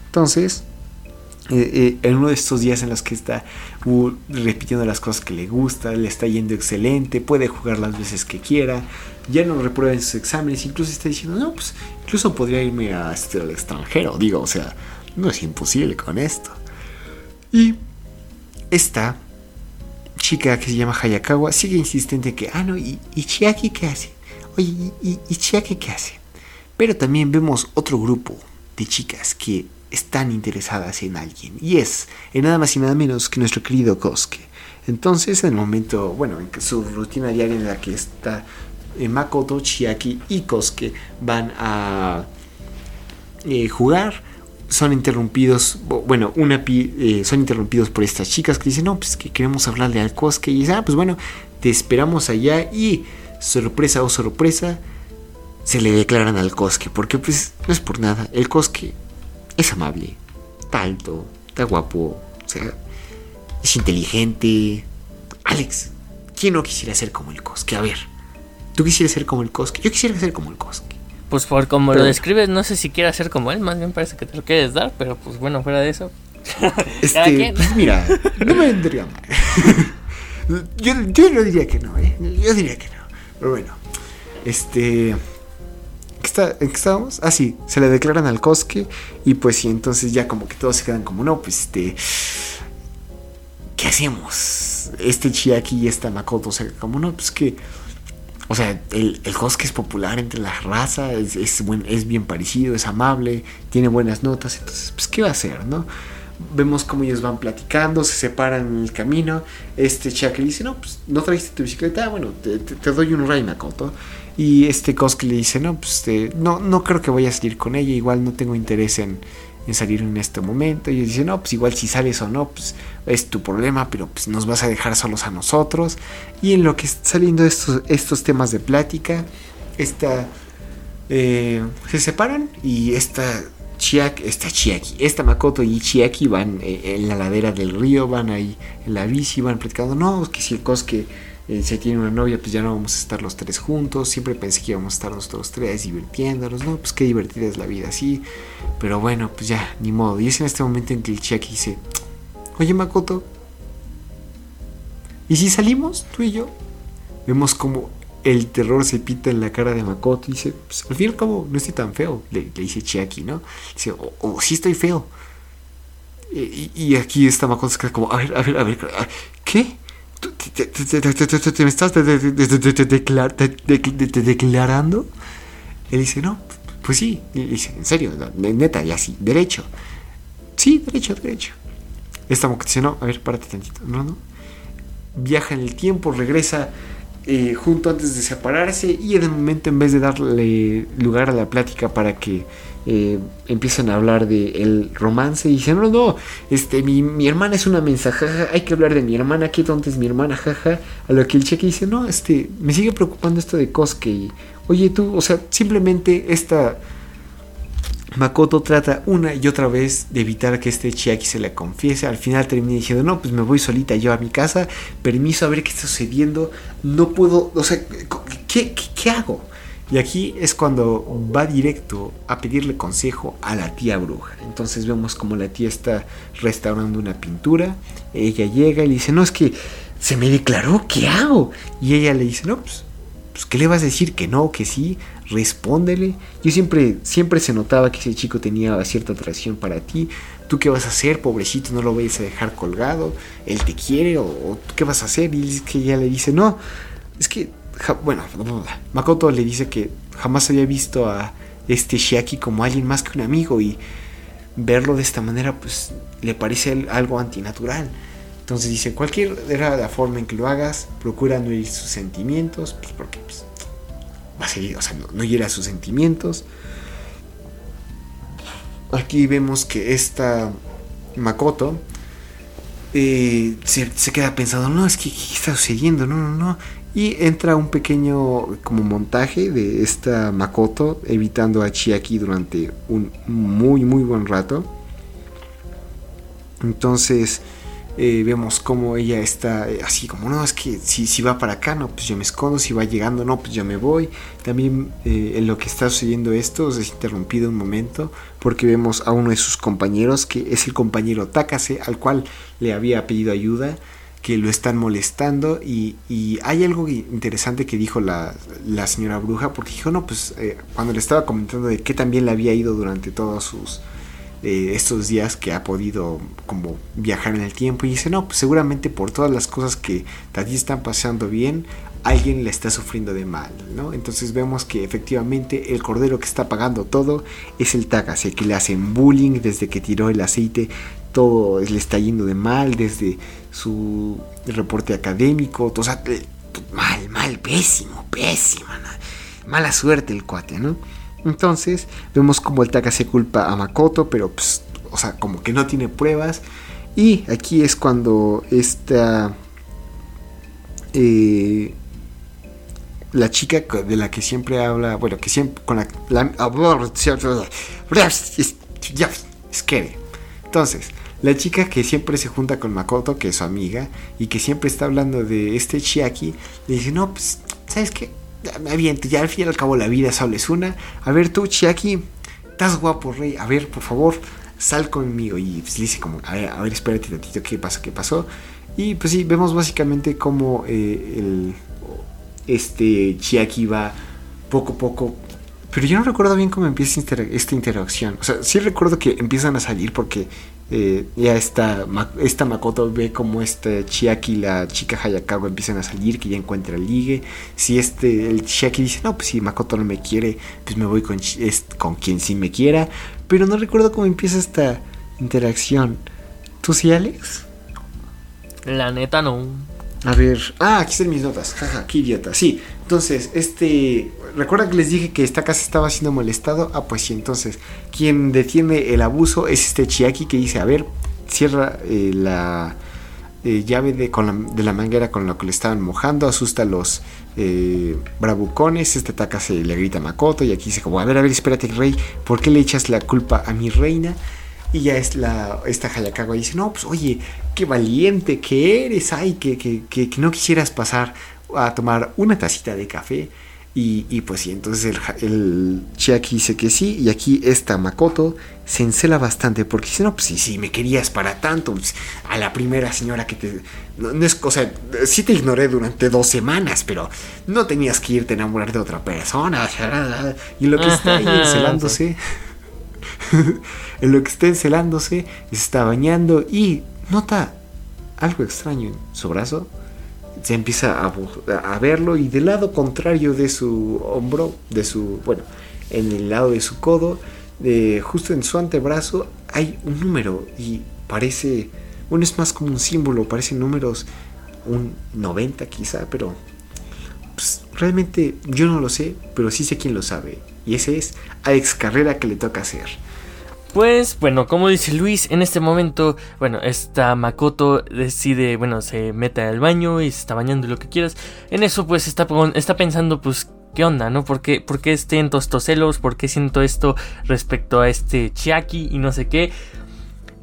Entonces, eh, eh, en uno de estos días en los que está repitiendo las cosas que le gusta, le está yendo excelente, puede jugar las veces que quiera, ya no reprueba en sus exámenes, incluso está diciendo, no, pues incluso podría irme a, este, al extranjero, digo, o sea, no es imposible con esto. Y esta chica que se llama Hayakawa sigue insistente en que, ah, no, ¿y, Chiaki qué hace? Oye, ¿y, Chiaki qué hace? Pero también vemos otro grupo de chicas que están interesadas en alguien. Y es en nada más y nada menos que nuestro querido Kosuke. Entonces, en el momento, bueno, en su rutina diaria en la que está eh, Makoto, Chiaki y Kosuke van a eh, jugar, son interrumpidos, bueno, una eh, son interrumpidos por estas chicas que dicen, no, pues que queremos hablarle al Kosuke. Y dicen, ah, pues bueno, te esperamos allá y sorpresa o sorpresa, se le declaran al Kosuke, porque pues no es por nada, el Kosuke es amable, está alto, está guapo, o sea, es inteligente. Alex, ¿quién no quisiera ser como el Kosuke? A ver, tú quisieras ser como el Kosuke, yo quisiera ser como el Kosuke. Pues por como lo describes, no sé si quieras ser como él, más bien parece que te lo quieres dar, pero pues bueno, fuera de eso. este, pues mira, no me vendría mal. yo, yo no diría que no, ¿eh? Yo diría que no. Pero bueno, este está, ¿En qué estábamos? Ah, sí, se le declaran al Kosuke y pues sí, entonces ya como que todos se quedan como, no, pues este... ¿Qué hacemos? Este Chiaki y esta Makoto, o sea, como no, pues que... O sea, el, el Kosuke es popular entre la raza, es, es, es bien parecido, es amable, tiene buenas notas, entonces, pues, ¿qué va a hacer, no? vemos cómo ellos van platicando, se separan en el camino. Este Chiaki le dice, no, pues no trajiste tu bicicleta, bueno, te, doy un ride, Makoto. Y este Kosuke le dice, no, pues este, no, no creo que vaya a salir con ella, igual no tengo interés en, salir en este momento. Y dice, no, pues igual si sales o no, pues es tu problema, pero pues nos vas a dejar solos a nosotros. Y en lo que está saliendo estos, estos temas de plática, esta, eh, se separan y esta Chiaki, esta Chiaki, esta Makoto y Chiaki van eh, en la ladera del río, van ahí en la bici, van platicando, no, que si el Kosuke eh, si tiene una novia, pues ya no vamos a estar los tres juntos. Siempre pensé que íbamos a estar los tres divirtiéndonos, ¿no? Pues qué divertida es la vida así. Pero bueno, pues ya, ni modo. Y es en este momento en que el Chiaki dice, oye Makoto, ¿y si salimos tú y yo? Vemos como el terror se pita en la cara de Makoto y dice, pues al fin y no estoy tan feo, le, dice Chiaki, ¿no? Dice, o oh, oh, sí estoy feo. Y, aquí está Makoto se como, a ver, a ver, a ver, ¿qué? ¿Te, me estás declarando? Él dice, no, pues sí. dice, en serio, neta, y así, derecho. Sí, derecho, derecho. Esta mujer dice, no, a ver, párate tantito. No, no. Viaja en el tiempo, regresa eh, junto antes de separarse y en el momento en vez de darle lugar a la plática para que eh, empiezan a hablar de el romance y dicen, no, no, este, mi, mi hermana es una mensajaja, hay que hablar de mi hermana, qué tonta es mi hermana, jaja. A lo que el cheque dice, no, este, me sigue preocupando esto de Kosuke y, oye tú, o sea, simplemente esta Makoto trata una y otra vez de evitar que este Chiaki se le confiese. Al final termina diciendo, no, pues me voy solita yo a mi casa. Permiso a ver qué está sucediendo. No puedo, o sea, ¿qué, qué, hago? Y aquí es cuando va directo a pedirle consejo a la tía bruja. Entonces vemos como la tía está restaurando una pintura. Ella llega y le dice, no, es que se me declaró, ¿qué hago? Y ella le dice, no, pues, pues ¿qué le vas a decir? Que no, que sí respóndele. Yo siempre, siempre se notaba que ese chico tenía cierta atracción para ti. ¿Tú qué vas a hacer, pobrecito? No lo vayas a dejar colgado. Él te quiere o, qué vas a hacer? Y que ella le dice, no, es que, bueno, Makoto le dice que jamás había visto a este Shiaki como alguien más que un amigo y verlo de esta manera pues le parece algo antinatural. Entonces dice, cualquier era la forma en que lo hagas, procura no herir sus sentimientos, pues porque pues, va a seguir, o sea, no, no hiera sus sentimientos. Aquí vemos que esta Makoto eh, se, queda pensando, no, es que ¿qué está sucediendo? No, no, no. Y entra un pequeño como montaje de esta Makoto evitando a Chiaki durante un muy, muy buen rato. Entonces, eh, vemos cómo ella está eh, así como, no, es que si, si va para acá, no, pues yo me escondo, si va llegando, no, pues yo me voy. También eh, en lo que está sucediendo esto es interrumpido un momento porque vemos a uno de sus compañeros, que es el compañero Takase, al cual le había pedido ayuda, que lo están molestando y, y hay algo interesante que dijo la, la, señora bruja, porque dijo, no, pues cuando le estaba comentando de que también le había ido durante todos sus estos días que ha podido como viajar en el tiempo y dice, no, pues seguramente por todas las cosas que a ti están pasando bien, alguien le está sufriendo de mal, ¿no? Entonces vemos que efectivamente el cordero que está pagando todo es el Takase, que le hacen bullying desde que tiró el aceite, todo le está yendo de mal, desde su reporte académico, o sea, eh, mal, mal, pésimo, pésima, mala suerte el cuate, ¿no? Entonces vemos como el Taka se culpa a Makoto, pero pues, o sea, como que no tiene pruebas. Y aquí es cuando esta... Eh, la chica de la que siempre habla, bueno, que siempre con la... la. Entonces, la chica que siempre se junta con Makoto, que es su amiga, y que siempre está hablando de este Chiaki, le dice, no, pues, ¿sabes qué? me aviento, ya al fin y al cabo la vida solo es una. A ver tú, Chiaki, estás guapo, rey. A ver, por favor, sal conmigo. Y pues, dice como, a ver, a ver, espérate tantito, ¿qué pasa? ¿Qué pasó? Y pues sí, vemos básicamente cómo eh, el, este Chiaki va poco a poco. Pero yo no recuerdo bien cómo empieza esta interacción. O sea, sí recuerdo que empiezan a salir porque eh, ya esta, esta Makoto ve como este Chiaki y la chica Hayakawa empiezan a salir, que ya encuentra el ligue. Si este, el Chiaki dice, no, pues si Makoto no me quiere, pues me voy con, con quien sí me quiera. Pero no recuerdo cómo empieza esta interacción. ¿Tú sí, Alex? La neta no. A ver, ah, aquí están mis notas. Jaja, qué idiota. Sí, entonces, este. ¿Recuerdan que les dije que esta casa estaba siendo molestado? Ah, pues sí, entonces, quien detiene el abuso es este Chiaki que dice: A ver, cierra eh, la eh, llave de, con de la manguera con lo que le estaban mojando, asusta a los eh, bravucones. Este Taka se le grita a Makoto y aquí dice: como, A ver, a ver, espérate, rey, ¿por qué le echas la culpa a mi reina? Y ya es la, esta Hayakawa dice, no, pues oye, qué valiente que eres, ay, que, que, que, no quisieras pasar a tomar una tacita de café. Y, y pues sí, entonces el, el, Chiaki dice que sí. Y aquí esta Makoto se encela bastante porque dice, no, pues sí, sí, me querías para tanto. Pues, a la primera señora que te... No, es, o sea, sí te ignoré durante dos semanas, pero no tenías que irte a enamorar de otra persona. Y lo que está ahí encelándose... en lo que está encelándose, se está bañando y nota algo extraño en su brazo. Se empieza a, verlo y del lado contrario de su hombro, de su, bueno, en el lado de su codo, de, justo en su antebrazo, hay un número y parece, bueno, es más como un símbolo, parecen números, un 90 quizá, pero pues, realmente yo no lo sé, pero sí sé quién lo sabe. Y ese es Alex Carrera que le toca hacer. Pues bueno, como dice Luis, en este momento, bueno, esta Makoto decide, bueno, se mete al baño y se está bañando lo que quieras. En eso pues está, está pensando pues ¿qué onda, no? ¿Por qué, ¿Por qué siento estos celos? ¿Por qué siento esto respecto a este Chiaki y no sé qué?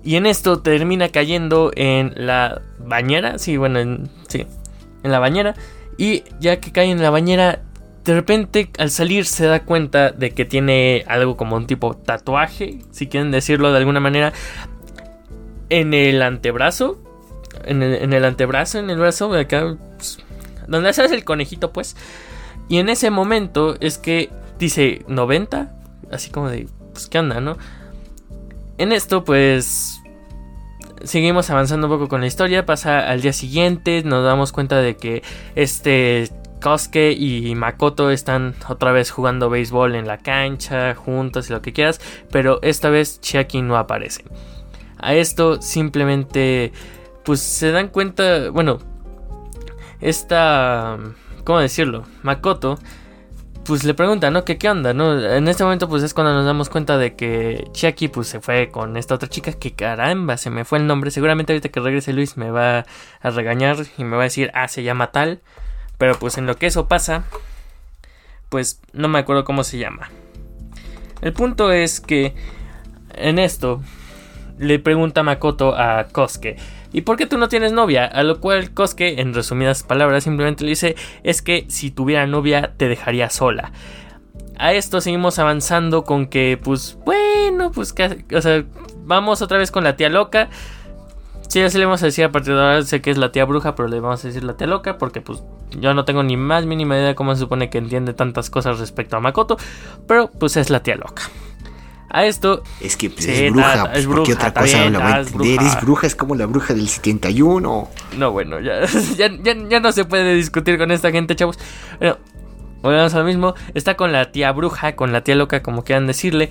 Y en esto termina cayendo en la bañera, sí, bueno, en, sí, en la bañera. Y ya que cae en la bañera, de repente al salir se da cuenta de que tiene algo como un tipo tatuaje, si quieren decirlo de alguna manera, en el antebrazo. En el, antebrazo, en el brazo, acá, pues, donde haces el conejito, pues. Y en ese momento es que dice 90, así como de, pues, ¿qué onda, no? En esto, pues, seguimos avanzando un poco con la historia. Pasa al día siguiente, nos damos cuenta de que este Kosuke y Makoto están otra vez jugando béisbol en la cancha, juntos y lo que quieras, pero esta vez Chiaki no aparece. A esto simplemente, pues se dan cuenta, bueno, esta, ¿cómo decirlo? Makoto, pues le pregunta, ¿no? ¿Qué, ¿Qué onda? ¿no? En este momento, pues es cuando nos damos cuenta de que Chiaki, pues se fue con esta otra chica, que caramba, se me fue el nombre. Seguramente ahorita que regrese Luis me va a regañar y me va a decir, ah, se llama tal. Pero pues en lo que eso pasa, pues no me acuerdo cómo se llama. El punto es que en esto le pregunta Makoto a Kosuke, ¿y por qué tú no tienes novia? A lo cual Kosuke, en resumidas palabras, simplemente le dice, es que si tuviera novia te dejaría sola. A esto seguimos avanzando con que, pues, bueno, pues, o sea, vamos otra vez con la tía loca. Sí, así le vamos a decir a partir de ahora, sé que es la tía bruja, pero le vamos a decir la tía loca porque pues yo no tengo ni más mínima idea de cómo se supone que entiende tantas cosas respecto a Makoto, pero pues es la tía loca. A esto... Es que pues, es bruja, pues, es bruja, otra cosa no a entender? Es bruja, es como la bruja del 71. No, bueno, ya, ya, ya, no se puede discutir con esta gente, chavos. Bueno, volvemos a lo mismo. Está con la tía bruja, con la tía loca, como quieran decirle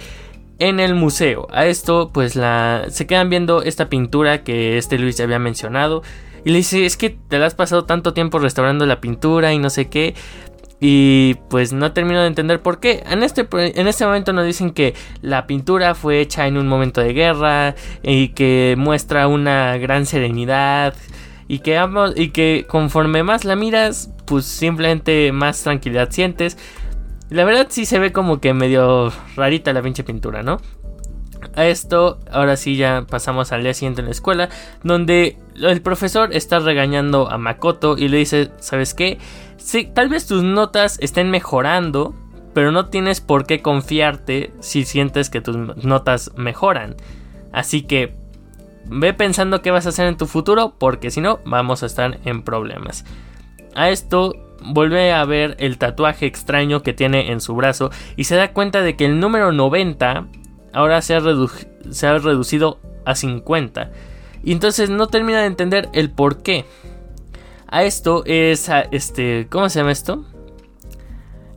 en el museo. A esto, pues la se quedan viendo esta pintura que este Luis ya había mencionado. Y le dice, es que te la has pasado tanto tiempo restaurando la pintura y no sé qué. Y pues no termino de entender por qué. En este, en este momento nos dicen que la pintura fue hecha en un momento de guerra y que muestra una gran serenidad. Y que, y que conforme más la miras, pues simplemente más tranquilidad sientes. La verdad sí se ve como que medio rarita la pinche pintura, ¿no? A esto, ahora sí ya pasamos al día siguiente en la escuela, donde el profesor está regañando a Makoto y le dice, ¿sabes qué? Sí, tal vez tus notas estén mejorando, pero no tienes por qué confiarte si sientes que tus notas mejoran. Así que ve pensando qué vas a hacer en tu futuro, porque si no, vamos a estar en problemas. A esto vuelve a ver el tatuaje extraño que tiene en su brazo y se da cuenta de que el número 90 ahora se ha, se ha reducido a 50. Y entonces no termina de entender el por qué. A esto es, este, ¿cómo se llama esto?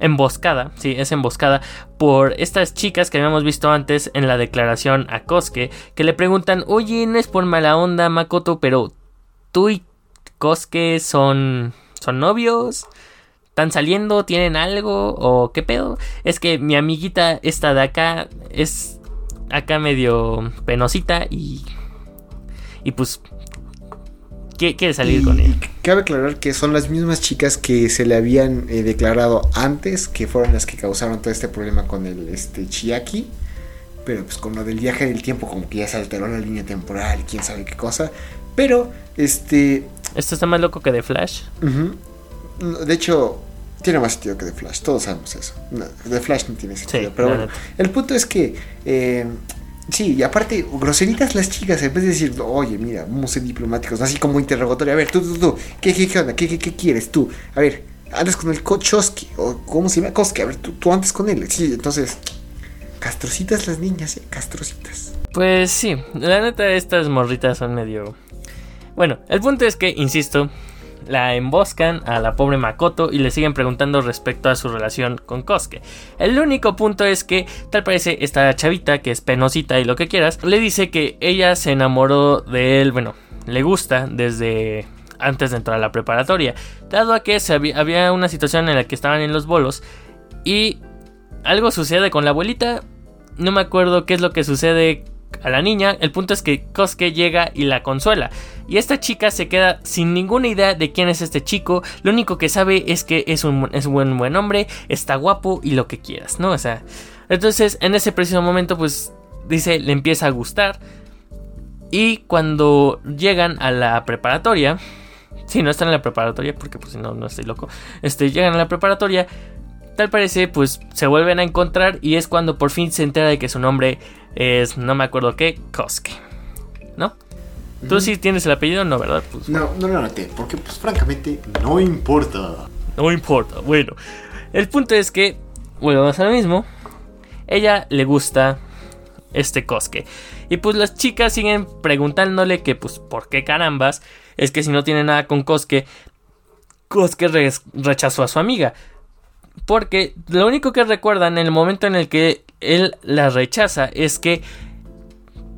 Emboscada, sí, es emboscada por estas chicas que habíamos visto antes en la declaración a Kosuke, que le preguntan, oye, no es por mala onda, Makoto, pero tú y Kosuke son ¿Son novios? ¿Están saliendo? ¿Tienen algo? ¿O qué pedo? Es que mi amiguita esta de acá es acá medio penosita y... Y pues... Quiere salir con él. Cabe aclarar que son las mismas chicas que se le habían eh, declarado antes, que fueron las que causaron todo este problema con el este, Chiaki. Pero pues con lo del viaje del tiempo, como que ya se alteró la línea temporal, quién sabe qué cosa. Pero, este, esto está más loco que de Flash. De hecho, tiene más sentido que de Flash. Todos sabemos eso. de Flash no tiene sentido. pero bueno, el punto es que. Eh, sí, y aparte, groseritas las chicas, en vez de decir, oye, mira, vamos a ser diplomáticos, así como interrogatorio. A ver, tú, tú, tú, ¿qué, qué, qué onda? ¿Qué, qué, quieres tú? A ver, andas con el Kochoski, o ¿cómo se llama? Koski, a ver, tú, tú andas con él. Sí, entonces, castrocitas las niñas, ¿eh? Castrocitas. Pues sí, la neta, estas morritas son medio bueno, el punto es que, insisto, la emboscan a la pobre Makoto y le siguen preguntando respecto a su relación con Kosuke. El único punto es que, tal parece, esta chavita, que es penosita y lo que quieras, le dice que ella se enamoró de él, bueno, le gusta desde antes de entrar a la preparatoria, dado a que había una situación en la que estaban en los bolos y algo sucede con la abuelita. No me acuerdo qué es lo que sucede a la niña. El punto es que Kosuke llega y la consuela. Y esta chica se queda sin ninguna idea de quién es este chico. Lo único que sabe es que es un, es un buen, buen hombre, está guapo y lo que quieras, ¿no? O sea, entonces en ese preciso momento, pues dice, le empieza a gustar. Y cuando llegan a la preparatoria, si no están en la preparatoria, porque pues si no, no estoy loco, este, llegan a la preparatoria, tal parece, pues se vuelven a encontrar y es cuando por fin se entera de que su nombre es, no me acuerdo qué, Kosuke, ¿no? Tú sí tienes el apellido, no, ¿verdad? Pues, no, no lo anoté, porque pues francamente no importa. No importa, bueno. El punto es que, bueno, a lo mismo. Ella le gusta este Kosuke. Y pues las chicas siguen preguntándole que pues por qué carambas es que si no tiene nada con Kosuke, Kosuke rechazó a su amiga. Porque lo único que recuerdan en el momento en el que él la rechaza es que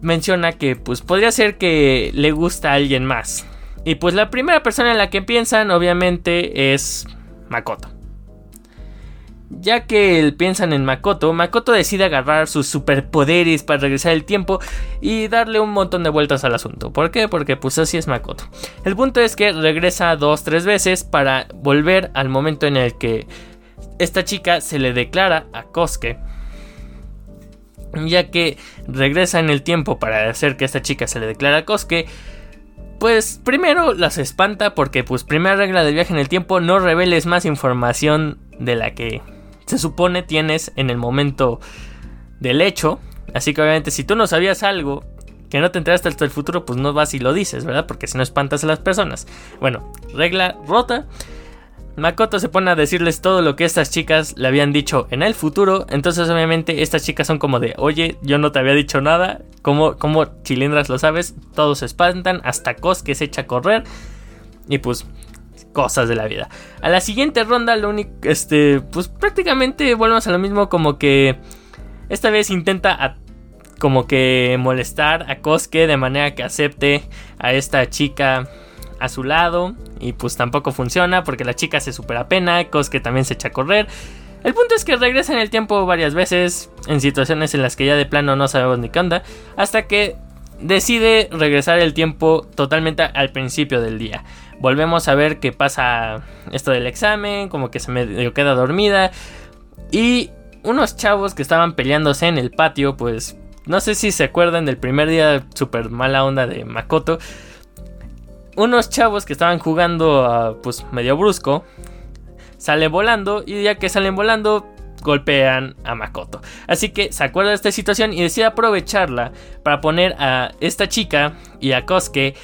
menciona que pues podría ser que le gusta a alguien más. Y pues la primera persona en la que piensan obviamente es Makoto. Ya que piensan en Makoto, Makoto decide agarrar sus superpoderes para regresar el tiempo y darle un montón de vueltas al asunto. ¿Por qué? Porque pues así es Makoto. El punto es que regresa dos, tres veces para volver al momento en el que esta chica se le declara a Kosuke. Ya que regresa en el tiempo para hacer que esta chica se le declara a Kosuke. Pues primero las espanta porque pues primera regla del viaje en el tiempo no reveles más información de la que se supone tienes en el momento del hecho. Así que obviamente si tú no sabías algo que no te enteraste hasta el futuro, pues no vas y lo dices, ¿verdad? Porque si no espantas a las personas. Bueno, regla rota. Makoto se pone a decirles todo lo que estas chicas le habían dicho en el futuro. Entonces, obviamente, estas chicas son como de: Oye, yo no te había dicho nada. ¿Cómo, cómo chilindras lo sabes? Todos se espantan. Hasta Cos se echa a correr. Y pues, cosas de la vida. A la siguiente ronda, lo único, este, pues prácticamente volvemos a lo mismo, como que esta vez intenta como que molestar a Kosuke de manera que acepte a esta chica a su lado y pues tampoco funciona porque la chica se supera pena, Kosuke también se echa a correr. El punto es que regresa en el tiempo varias veces en situaciones en las que ya de plano no sabemos ni qué onda, hasta que decide regresar el tiempo totalmente al principio del día volvemos a ver que pasa esto del examen, como que se me queda dormida. Y unos chavos que estaban peleándose en el patio, pues no sé si se acuerdan del primer día super mala onda de Makoto. Unos chavos que estaban jugando a, pues medio brusco, salen volando y ya que salen volando golpean a Makoto. Así que se acuerda de esta situación y decide aprovecharla para poner a esta chica y a Kosuke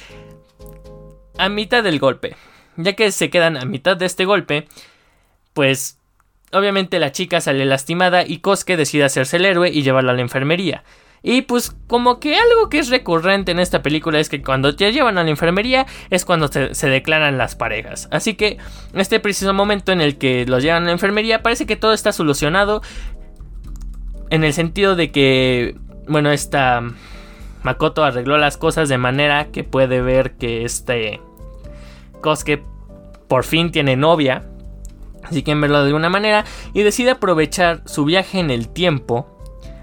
a mitad del golpe. Ya que se quedan a mitad de este golpe, pues obviamente la chica sale lastimada y Kosuke decide hacerse el héroe y llevarla a la enfermería. Y pues como que algo que es recurrente en esta película es que cuando te llevan a la enfermería es cuando se, declaran las parejas. Así que en este preciso momento en el que los llevan a la enfermería parece que todo está solucionado. En el sentido de que, bueno, esta Makoto arregló las cosas de manera que puede ver que este Kosuke por fin tiene novia, así que verlo de alguna manera, y decide aprovechar su viaje en el tiempo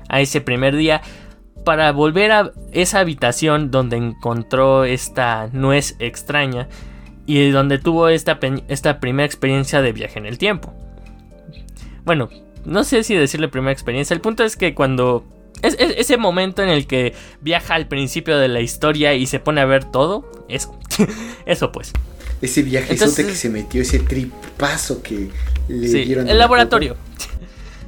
a ese primer día para volver a esa habitación donde encontró esta nuez extraña y donde tuvo esta, esta primera experiencia de viaje en el tiempo. Bueno, no sé si decirle primera experiencia, el punto es que cuando es, ese momento en el que viaja al principio de la historia y se pone a ver todo, eso, eso pues. Ese viajezote que se metió, ese tripazo que le sí, dieron. El laboratorio.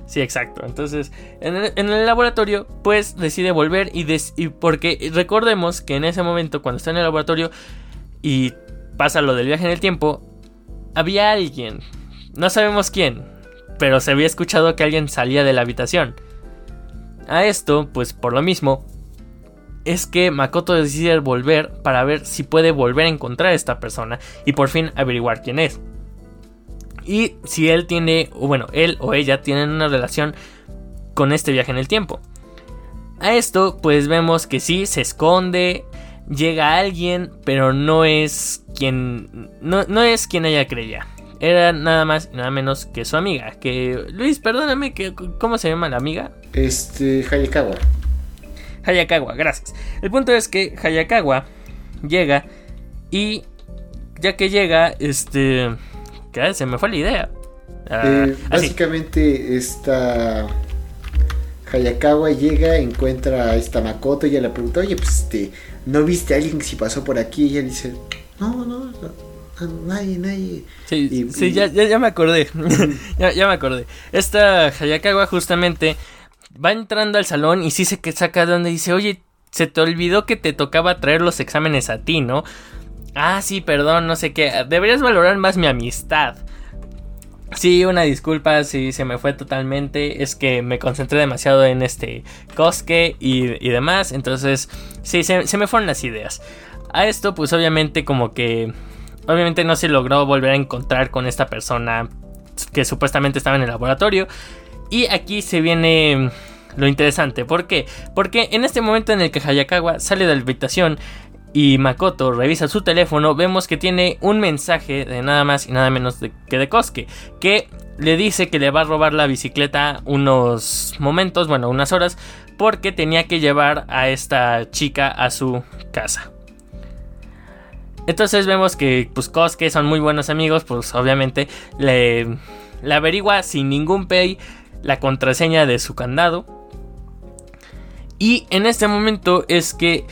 Sí, exacto. Entonces, en el, laboratorio, pues decide volver y, y, porque recordemos que en ese momento, cuando está en el laboratorio y pasa lo del viaje en el tiempo, había alguien, no sabemos quién, pero se había escuchado que alguien salía de la habitación. A esto, pues por lo mismo, es que Makoto decide volver para ver si puede volver a encontrar a esta persona y por fin averiguar quién es. Y si él tiene, o bueno, él o ella tienen una relación con este viaje en el tiempo. A esto, pues vemos que sí, se esconde, llega alguien, pero no es quien, no, no es quien ella creía. era nada más y nada menos que su amiga. Que, Luis, perdóname, que, ¿cómo se llama la amiga? Este, Hayakawa. Hayakawa, gracias. El punto es que Hayakawa llega y ya que llega, este... ¿Qué? Se me fue la idea. Ah, eh, básicamente esta Hayakawa llega, encuentra a esta Makoto y ella le pregunta, oye, pues este, ¿no viste a alguien que si pasó por aquí? Y ella dice, no, no, nadie, nadie. Sí, sí Ya, ya, me acordé. ya, ya, me acordé. Esta Hayakawa justamente va entrando al salón y sí se que saca de donde dice, oye, se te olvidó que te tocaba traer los exámenes a ti, ¿no? Ah, sí, perdón, no sé qué. Deberías valorar más mi amistad. Sí, una disculpa si se me fue totalmente. Es que me concentré demasiado en este Cosque y, demás. Entonces, sí, se, se, me fueron las ideas. A esto, pues obviamente como que... Obviamente no se logró volver a encontrar con esta persona que supuestamente estaba en el laboratorio. Y aquí se viene lo interesante. ¿Por qué? Porque en este momento en el que Hayakawa sale de la habitación y Makoto revisa su teléfono, vemos que tiene un mensaje de nada más y nada menos que de Kosuke, que le dice que le va a robar la bicicleta unos momentos, bueno, unas horas, porque tenía que llevar a esta chica a su casa. Entonces vemos que pues Kosuke son muy buenos amigos, pues obviamente le, le averigua sin ningún pay la contraseña de su candado. Y en este momento es que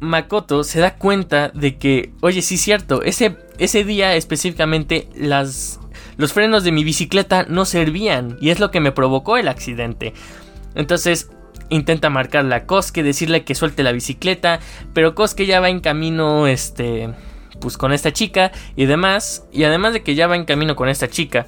Makoto se da cuenta de que, oye, sí es cierto, ese, ese día específicamente las, los frenos de mi bicicleta no servían y es lo que me provocó el accidente. Entonces intenta marcarle a Kosuke, decirle que suelte la bicicleta, pero Kosuke ya va en camino, este, pues con esta chica y demás, y además de que ya va en camino con esta chica,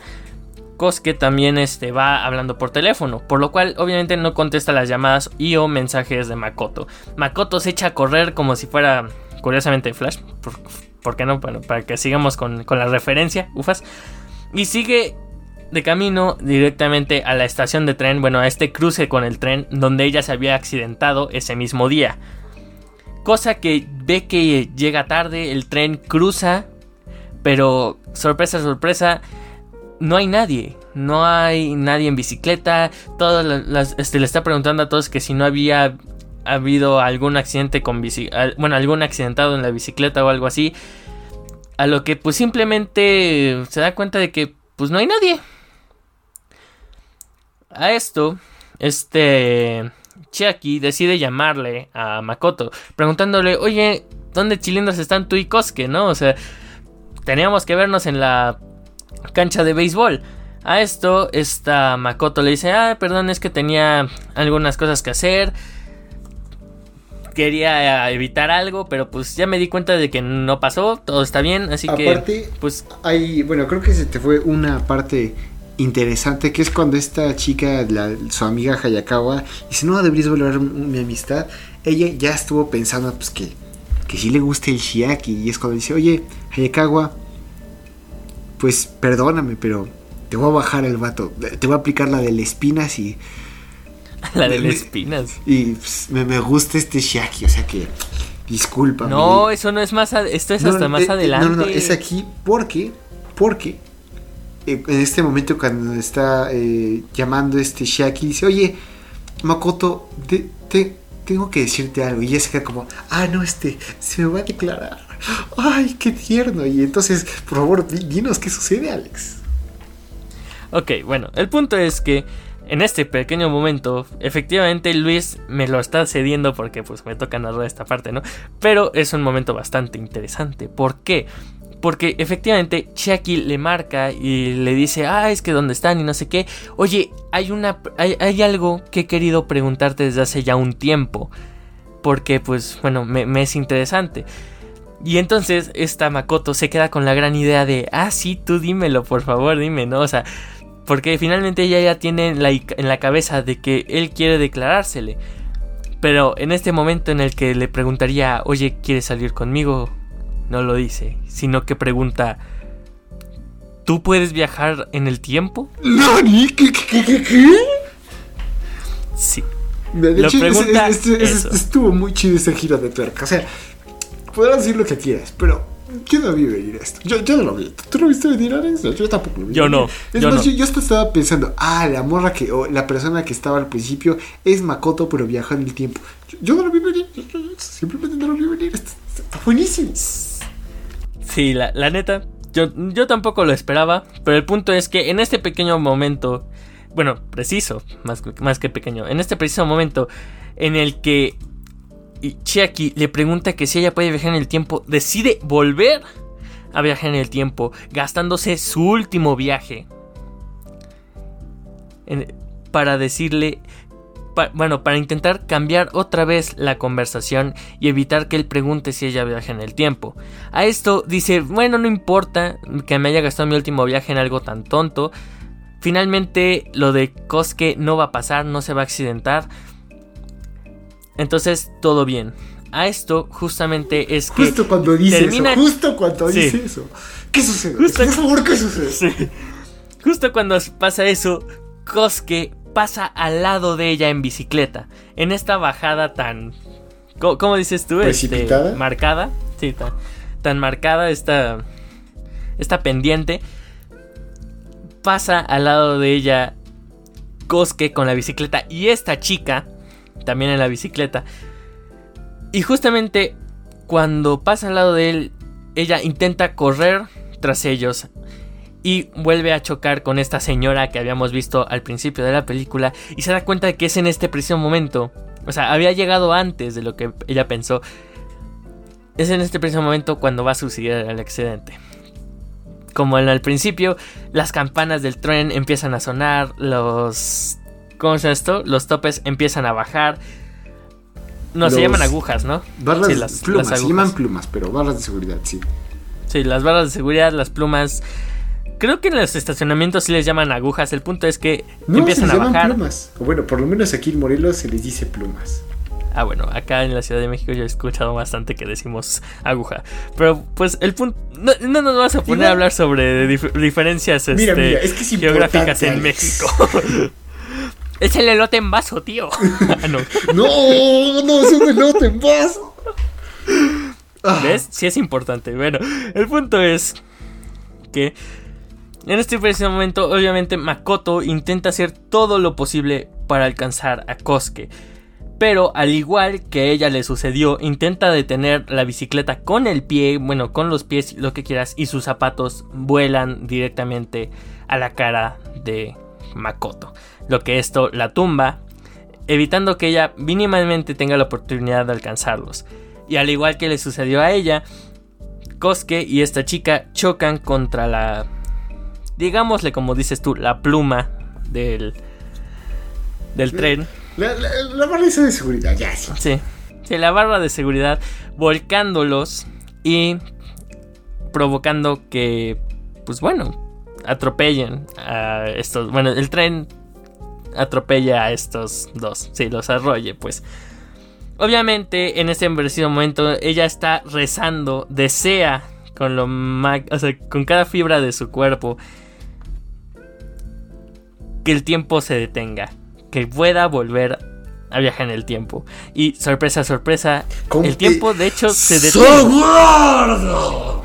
que también este, va hablando por teléfono, por lo cual obviamente no contesta las llamadas y o mensajes de Makoto. Makoto se echa a correr como si fuera, curiosamente, Flash, por, qué no? para que sigamos con, con la referencia, ufas. Y sigue de camino directamente a la estación de tren, bueno, a este cruce con el tren donde ella se había accidentado ese mismo día. Cosa que ve que llega tarde, el tren cruza, pero sorpresa, sorpresa, no hay nadie. No hay nadie en bicicleta. Todas las, este, le está preguntando a todos que si no había habido algún accidente con bicicleta. Bueno, algún accidentado en la bicicleta o algo así. A lo que pues simplemente se da cuenta de que pues no hay nadie. A esto, este Chiaki decide llamarle a Makoto, preguntándole, oye, ¿dónde chilindros están tú y Kosuke, no? O sea, teníamos que vernos en la cancha de béisbol. A esto, esta Makoto le dice, ah, perdón, es que tenía algunas cosas que hacer. Quería evitar algo, pero pues ya me di cuenta de que no pasó, todo está bien, así que... pues... Hay, bueno, creo que se te fue una parte interesante, que es cuando esta chica, su amiga Hayakawa, dice, no, deberías volver mi amistad. Ella ya estuvo pensando, pues que, que sí le gusta el shiaki, y es cuando dice, oye, Hayakawa, pues perdóname, pero te voy a bajar el vato. Te voy a aplicar la de espinas y. La de espinas. Y pues, me, gusta este Shaki, o sea que. Disculpa. No, eso no es más. esto es hasta más adelante. Eh, no, no, es aquí porque. Porque. Eh, en este momento, cuando está eh, llamando este Shaki, dice: Oye, Makoto, te, tengo que decirte algo. Y es como: Ah, no, este. Se me va a declarar ¡Ay, qué tierno! Y entonces, por favor, dinos qué sucede, Alex. Ok, bueno, el punto es que en este pequeño momento, efectivamente Luis me lo está cediendo porque pues me toca narrar esta parte, ¿no? Pero es un momento bastante interesante. ¿Por qué? Porque efectivamente Chucky le marca y le dice, ah, es que dónde están y no sé qué. Oye, hay, una, hay, algo que he querido preguntarte desde hace ya un tiempo. Porque pues bueno, me es interesante. Y entonces esta Makoto se queda con la gran idea de, ah, sí, tú dímelo, por favor, dime, ¿no? O sea, porque finalmente ella ya tiene en la, en la cabeza de que él quiere declarársele. Pero en este momento en el que le preguntaría, oye, ¿quieres salir conmigo? No lo dice, sino que pregunta, ¿tú puedes viajar en el tiempo? ¿Nani? ¿Qué, qué, qué, qué? Sí. De lo pregunta estuvo muy chido ese giro de tuerca. O sea, podrás decir lo que quieras, pero Yo no vi venir esto. Yo, yo no lo vi. ¿Tú lo viste venir, Alex? Yo tampoco lo vi. Yo no. Es yo más, no. yo, yo estaba pensando, ah, la morra que, o la persona que estaba al principio es Makoto, pero viaja en el tiempo. Yo, yo no lo vi venir. Yo- simplemente no lo vi venir. Está, está buenísimo. Sí, la, la neta, yo, yo tampoco lo esperaba, pero el punto es que en este pequeño momento, bueno, preciso, más, más que pequeño, en este preciso momento en el que Chiaki le pregunta que si ella puede viajar en el tiempo, decide volver a viajar en el tiempo, gastándose su último viaje para decirle bueno, para intentar cambiar otra vez la conversación y evitar que él pregunte si ella viaja en el tiempo. A esto dice, bueno, no importa que me haya gastado mi último viaje en algo tan tonto. Finalmente lo de Kosuke no va a pasar, no se va a accidentar. Entonces, todo bien. A esto justamente es que... Justo cuando dice termina- eso. Justo cuando Sí. dice eso. ¿Qué sucede? Justo- Por favor, ¿qué sucede? Sí. Justo cuando pasa eso, Kosuke pasa al lado de ella en bicicleta. En esta bajada tan. ¿Cómo, cómo dices tú? Este, ¿Precipitada? marcada. Sí, tan, tan marcada esta. Esta pendiente. Pasa al lado de ella Kosuke con la bicicleta. Y esta chica. También en la bicicleta. Y justamente cuando pasa al lado de él. Ella intenta correr tras ellos y vuelve a chocar con esta señora que habíamos visto al principio de la película y se da cuenta de que es en este preciso momento. O sea, había llegado antes de lo que ella pensó. Es en este preciso momento cuando va a suceder el accidente. Como en el principio, las campanas del tren empiezan a sonar, los... ¿Cómo es esto? Los topes empiezan a bajar. No, se llaman agujas, ¿no? Barras, Sí, las- plumas, las se llaman plumas, pero barras de seguridad, sí. Sí, las barras de seguridad, las plumas. Creo que en los estacionamientos sí les llaman agujas. El punto es que No, empiezan se a les llaman bajar. plumas. O bueno, por lo menos aquí en Morelos se les dice plumas. Ah, bueno, acá en la Ciudad de México yo he escuchado bastante que decimos aguja. Pero pues el punto. No, no nos vamos a poner a hablar sobre dif- diferencias Mira, este, mira, es que es geográficas en. México. es el elote en vaso, tío. Ah, no. No, no, es un elote en vaso. Ah, ¿Ves? Sí es importante. Bueno, el punto es que en este preciso momento, obviamente, Makoto intenta hacer todo lo posible para alcanzar a Kosuke. Pero al igual que ella le sucedió, intenta detener la bicicleta con el pie, bueno, con los pies, lo que quieras, y sus zapatos vuelan directamente a la cara de Makoto. Lo que esto la tumba, evitando que ella mínimamente tenga la oportunidad de alcanzarlos. Y al igual que le sucedió a ella, Kosuke y esta chica chocan contra la, digámosle como dices tú, la pluma del, del tren. La, la, la barra de seguridad, ya sí. Sí, sí, la barra de seguridad volcándolos y provocando que, pues bueno, atropellen a estos. Bueno, el tren atropella a estos dos, sí, los arrolle, pues. Obviamente, en ese preciso momento, ella está rezando, desea con lo ma- o sea, con cada fibra de su cuerpo que el tiempo se detenga, que pueda volver a viajar en el tiempo. Y sorpresa, sorpresa, el tiempo de hecho se ¡So detiene. gordo!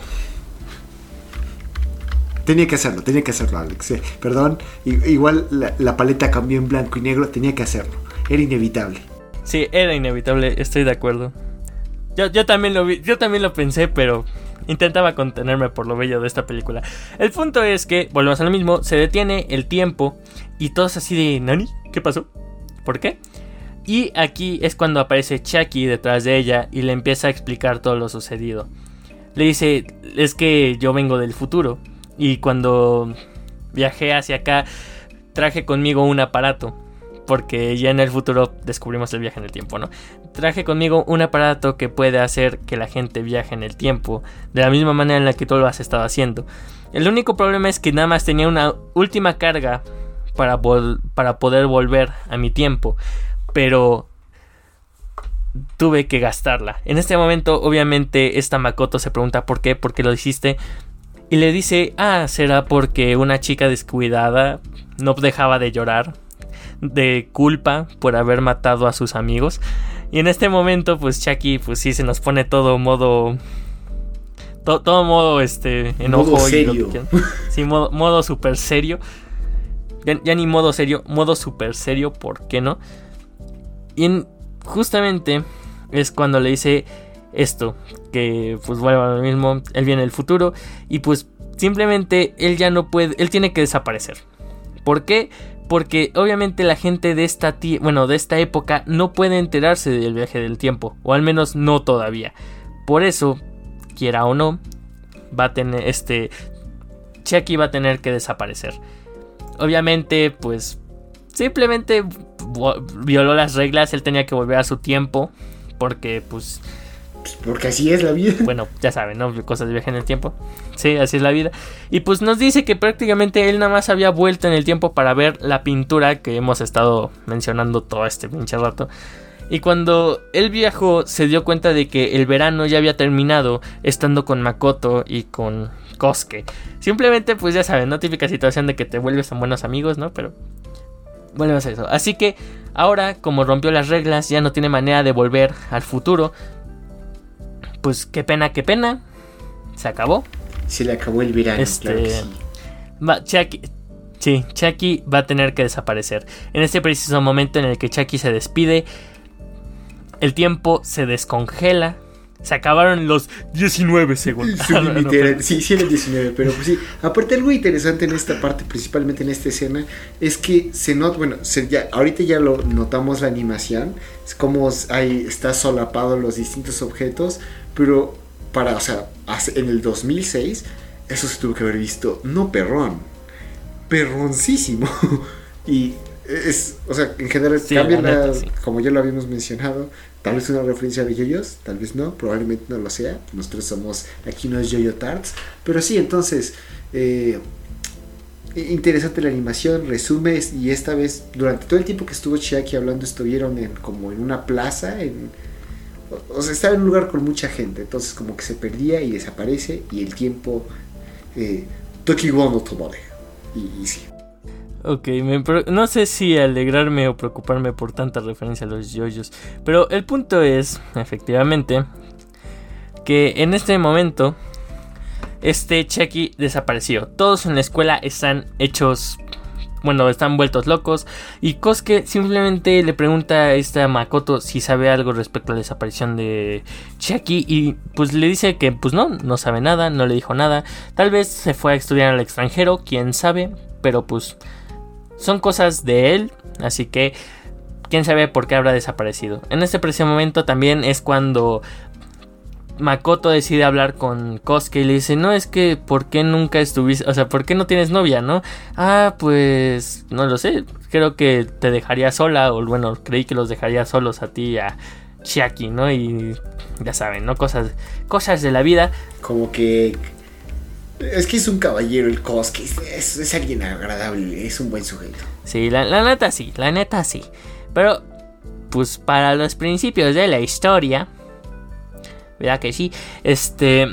Tenía que hacerlo, tenía que hacerlo, Alex. Perdón, igual la, la paleta cambió en blanco y negro, tenía que hacerlo. Era inevitable. Sí, era inevitable, estoy de acuerdo. Yo, yo también lo vi, yo también lo pensé, pero intentaba contenerme por lo bello de esta película. El punto es que, volvemos a lo mismo, se detiene el tiempo y todos así de, ¿Nani? ¿Qué pasó? ¿Por qué? Y aquí es cuando aparece Chucky detrás de ella y le empieza a explicar todo lo sucedido. Le dice, es que yo vengo del futuro y cuando viajé hacia acá traje conmigo un aparato porque ya en el futuro descubrimos el viaje en el tiempo, ¿no? Traje conmigo un aparato que puede hacer que la gente viaje en el tiempo, de la misma manera en la que tú lo has estado haciendo. El único problema es que nada más tenía una última carga para, para poder volver a mi tiempo, pero tuve que gastarla. En este momento, obviamente, esta Makoto se pregunta por qué, por qué lo hiciste. Y le dice, ah, será porque una chica descuidada no dejaba de llorar de culpa por haber matado a sus amigos. Y en este momento, pues Chucky, pues sí, se nos pone todo modo. todo modo este enojo Modo y serio. lo que quieran. Sí, modo, modo super serio. Ya, ya ni modo serio, modo super serio, ¿por qué no? Y en- justamente es cuando le dice esto, que pues vuelve a lo mismo, él viene del futuro y pues simplemente él ya no puede, él tiene que desaparecer. ¿Por qué? Porque obviamente la gente de esta, bueno, de esta época no puede enterarse del viaje del tiempo, o al menos no todavía. Por eso, quiera o no, va a tener este Chucky va a tener que desaparecer. Obviamente, pues simplemente violó las reglas, él tenía que volver a su tiempo porque pues Pues porque así es la vida. bueno, ya saben, ¿no? Cosas de viaje en el tiempo. Sí, así es la vida. Y pues nos dice que prácticamente él nada más había vuelto en el tiempo para ver la pintura que hemos estado mencionando todo este pinche rato. Y cuando él viajó, se dio cuenta de que el verano ya había terminado estando con Makoto y con Kosuke. Simplemente, pues ya saben, ¿no? Típica situación de que te vuelves tan buenos amigos, ¿no? Pero volvemos a eso. Así que ahora, como rompió las reglas, ya no tiene manera de volver al futuro. Pues qué pena, qué pena. Se acabó. Se le acabó el verano, Este- claro que sí. Va, Chucky, sí, Chucky va a tener que desaparecer. En este preciso momento en el que Chucky se despide, el tiempo se descongela. Se acabaron los 19 segundos. Sí, no, no, literal, pero- sí, sí, el 19, pero pues sí. Aparte, algo interesante en esta parte, principalmente en esta escena, es que se nota, bueno, se, ya, ahorita ya lo notamos la animación, es como ahí está solapado los distintos objetos, pero para, o sea, en el 2006, eso se tuvo que haber visto, no perrón, perroncísimo. y es, o sea, en general Sí, cambian la neta, la- sí. como ya lo habíamos mencionado, tal vez una referencia de yoyos, tal vez no, probablemente no lo sea. Nosotros somos aquí unos yoyo tarts, pero sí, entonces eh, interesante la animación, resumes y esta vez durante todo el tiempo que estuvo Chiaki hablando estuvieron en como en una plaza, en o, sea, estaba en un lugar con mucha gente, entonces como que se perdía y desaparece y el tiempo eh, no tomore. Y, sí. Ok, no sé si alegrarme o preocuparme por tanta referencia a los yoyos. Pero el punto es, efectivamente, que en este momento, este Chucky desapareció. Todos en la escuela están hechos. Bueno, están vueltos locos. Y Kosuke simplemente le pregunta a esta Makoto si sabe algo respecto a la desaparición de Chucky. Y pues le dice que pues no, no sabe nada, no le dijo nada. Tal vez se fue a estudiar al extranjero, quién sabe. Pero pues son cosas de él, así que quién sabe por qué habrá desaparecido. En este preciso momento también es cuando Makoto decide hablar con Kosuke y le dice, no, es que, ¿por qué nunca estuviste? O sea, ¿por qué no tienes novia, no? Ah, pues, no lo sé, creo que te dejaría sola, o bueno, creí que los dejaría solos a ti y a Chiaki, ¿no? Y ya saben, ¿no? Cosas, cosas de la vida. Como que es que es un caballero el Kosuke, es, es, alguien agradable, es un buen sujeto. Sí, la, la neta sí, la neta sí. Pero, pues para los principios de la historia, ¿verdad que sí? Este,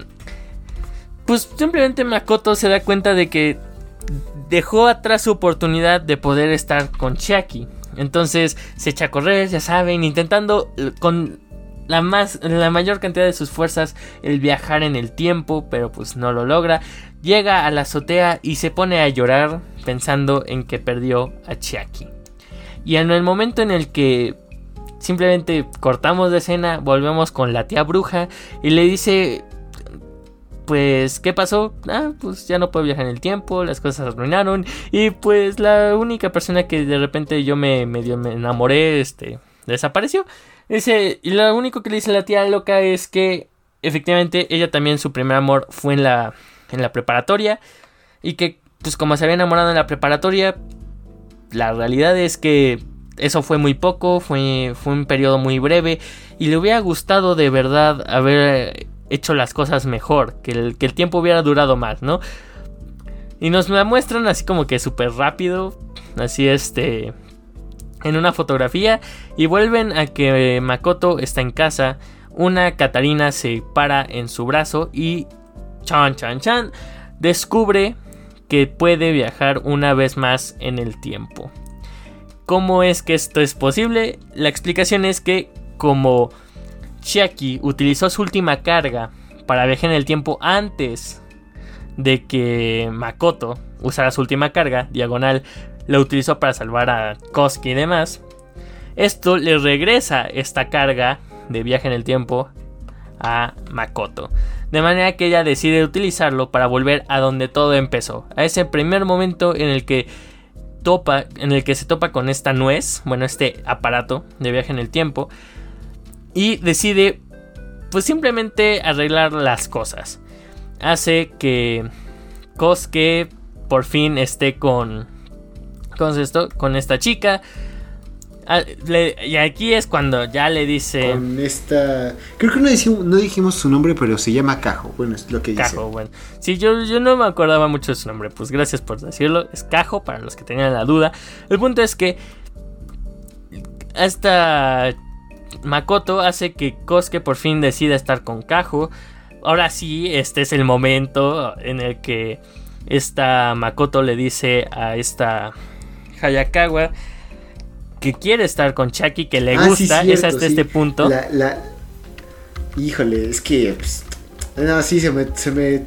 pues simplemente Makoto se da cuenta de que dejó atrás su oportunidad de poder estar con Chiaki. Entonces se echa a correr, ya saben, intentando eh, con la, más, la mayor cantidad de sus fuerzas el viajar en el tiempo, pero pues no lo logra. Llega a la azotea y se pone a llorar pensando en que perdió a Chiaki. Y en el momento en el que simplemente cortamos de escena, volvemos con la tía bruja y le dice, pues, ¿qué pasó? Ah, pues ya no puedo viajar en el tiempo, las cosas se arruinaron y pues la única persona que de repente yo me me enamoré, este, desapareció. Dice, y lo único que le dice la tía loca es que efectivamente ella también su primer amor fue en la, en la preparatoria y que pues como se había enamorado en la preparatoria, la realidad es que eso fue muy poco, fue, fue un periodo muy breve y le hubiera gustado de verdad haber hecho las cosas mejor, que el, que el tiempo hubiera durado más, ¿no? Y nos la muestran así como que súper rápido, así este, en una fotografía y vuelven a que Makoto está en casa, una Katarina se para en su brazo y chan chan chan descubre que puede viajar una vez más en el tiempo. ¿Cómo es que esto es posible? La explicación es que como Chiaki utilizó su última carga para viajar en el tiempo antes de que Makoto usara su última carga, diagonal, la utilizó para salvar a Koski y demás. Esto le regresa esta carga de viaje en el tiempo a Makoto. De manera que ella decide utilizarlo para volver a donde todo empezó. A ese primer momento en el que topa, en el que se topa con esta nuez, bueno, este aparato de viaje en el tiempo. Y decide, pues simplemente arreglar las cosas. Hace que Kosuke por fin esté con, con esto, con esta chica Ah, y aquí es cuando ya le dice. Con esta. Creo que no dijimos, no dijimos su nombre, pero se llama Cajo. Bueno, es lo que dice. Cajo, bueno. Sí, yo, yo no me acordaba mucho de su nombre. Pues gracias por decirlo. Es Cajo, para los que tenían la duda. El punto es que. Esta. Makoto hace que Kosuke por fin decida estar con Cajo. Ahora sí, este es el momento en el que esta Makoto le dice a esta Hayakawa que quiere estar con Chucky, que le ah, gusta, es hasta este punto. La, Híjole, es que... Pues, no, sí, se me, se me,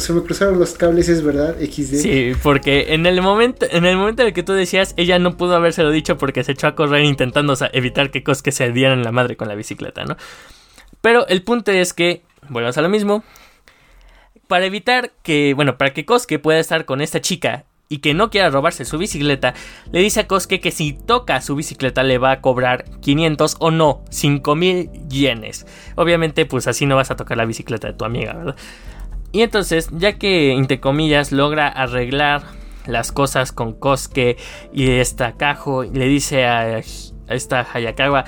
se, me, cruzaron los cables, es verdad, XD. Sí, porque en el momento en el momento en el que tú decías, ella no pudo habérselo dicho porque se echó a correr intentando evitar que Cosque se dieran la madre con la bicicleta, ¿no? Pero el punto es que, volvemos a lo mismo, para evitar que, bueno, para que Cosque pueda estar con esta chica y que no quiera robarse su bicicleta, le dice a Kosuke que si toca su bicicleta le va a cobrar 500 o no, 5000 yenes. Obviamente, pues así no vas a tocar la bicicleta de tu amiga, ¿verdad? Y entonces, ya que, entre comillas, logra arreglar las cosas con Kosuke y esta Kajo, le dice a, esta Hayakawa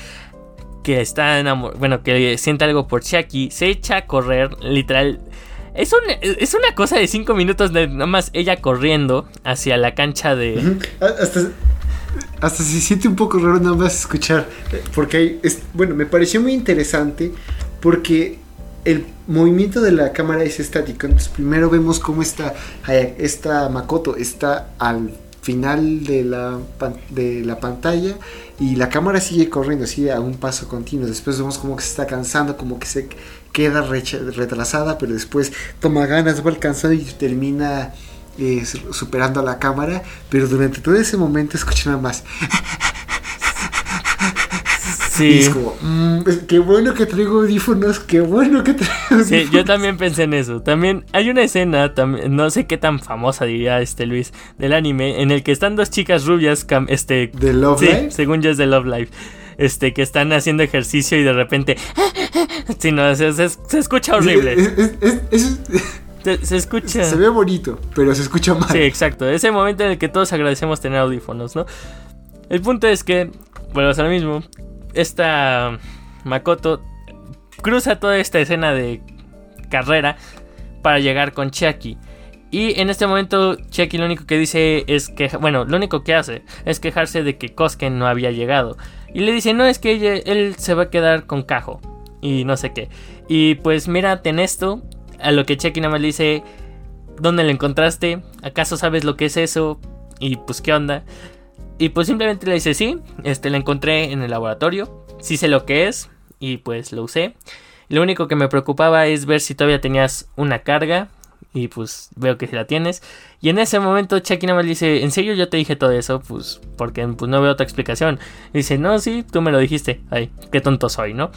que está enamorado, bueno, que siente algo por Chiaki, se echa a correr, literal es, es una cosa de cinco minutos de nada más ella corriendo hacia la cancha de. Hasta, hasta se siente un poco raro nada más escuchar. Porque es, bueno, me pareció muy interesante. Porque el movimiento de la cámara es estático. Entonces, primero vemos cómo está esta Makoto está al final de la, de la pantalla y la cámara sigue corriendo así a un paso continuo. Después vemos como que se está cansando, como que se queda retrasada, pero después toma ganas, va alcanzando y termina eh, superando a la cámara. Pero durante todo ese momento escucha nada más. Sí. es como, mm, qué bueno que traigo audífonos, qué bueno que traigo Sí, yo también pensé en eso. También hay una escena, no sé qué tan famosa diría este Luis, del anime, en el que están dos chicas rubias, este... ¿De Love sí, según yo es de Love Life. Este, que están haciendo ejercicio y de repente... Sí, no, se, escucha horrible. se, escucha. Se ve bonito, pero se escucha mal. Sí, exacto. Ese momento en el que todos agradecemos tener audífonos, ¿no? El punto es que, bueno, es lo mismo esta Makoto cruza toda esta escena de carrera para llegar con Chucky. Y en este momento Chucky lo único que dice es que, bueno, lo único que hace es quejarse de que Kosken no había llegado. Y le dice, no, es que él se va a quedar con Cajo. Y no sé qué. Y pues mírate en esto. A lo que Chucky nada más le dice, ¿dónde lo encontraste? ¿Acaso sabes lo que es eso? Y pues qué onda. Y pues simplemente le dice, sí, este, la encontré en el laboratorio, sí sé lo que es y pues lo usé. Lo único que me preocupaba es ver si todavía tenías una carga y pues veo que si la tienes. Y en ese momento Chucky nada más dice, ¿en serio yo te dije todo eso? Pues porque pues, no veo otra explicación. dice, no, sí, tú me lo dijiste. Ay, qué tonto soy, ¿no?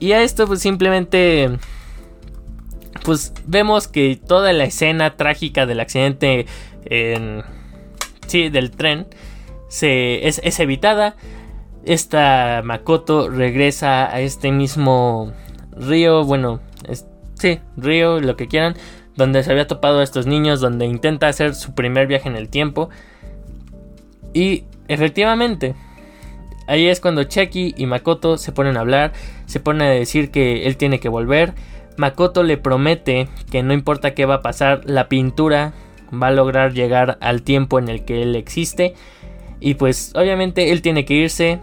Y a esto pues simplemente... Pues vemos que toda la escena trágica del accidente en... Sí, del tren se, es, evitada. Esta Makoto regresa a este mismo río, bueno, río, lo que quieran, donde se había topado a estos niños, donde intenta hacer su primer viaje en el tiempo. Y efectivamente, ahí es cuando Chucky y Makoto se ponen a hablar, se ponen a decir que él tiene que volver. Makoto le promete que no importa qué va a pasar, la pintura va a lograr llegar al tiempo en el que él existe y pues obviamente él tiene que irse.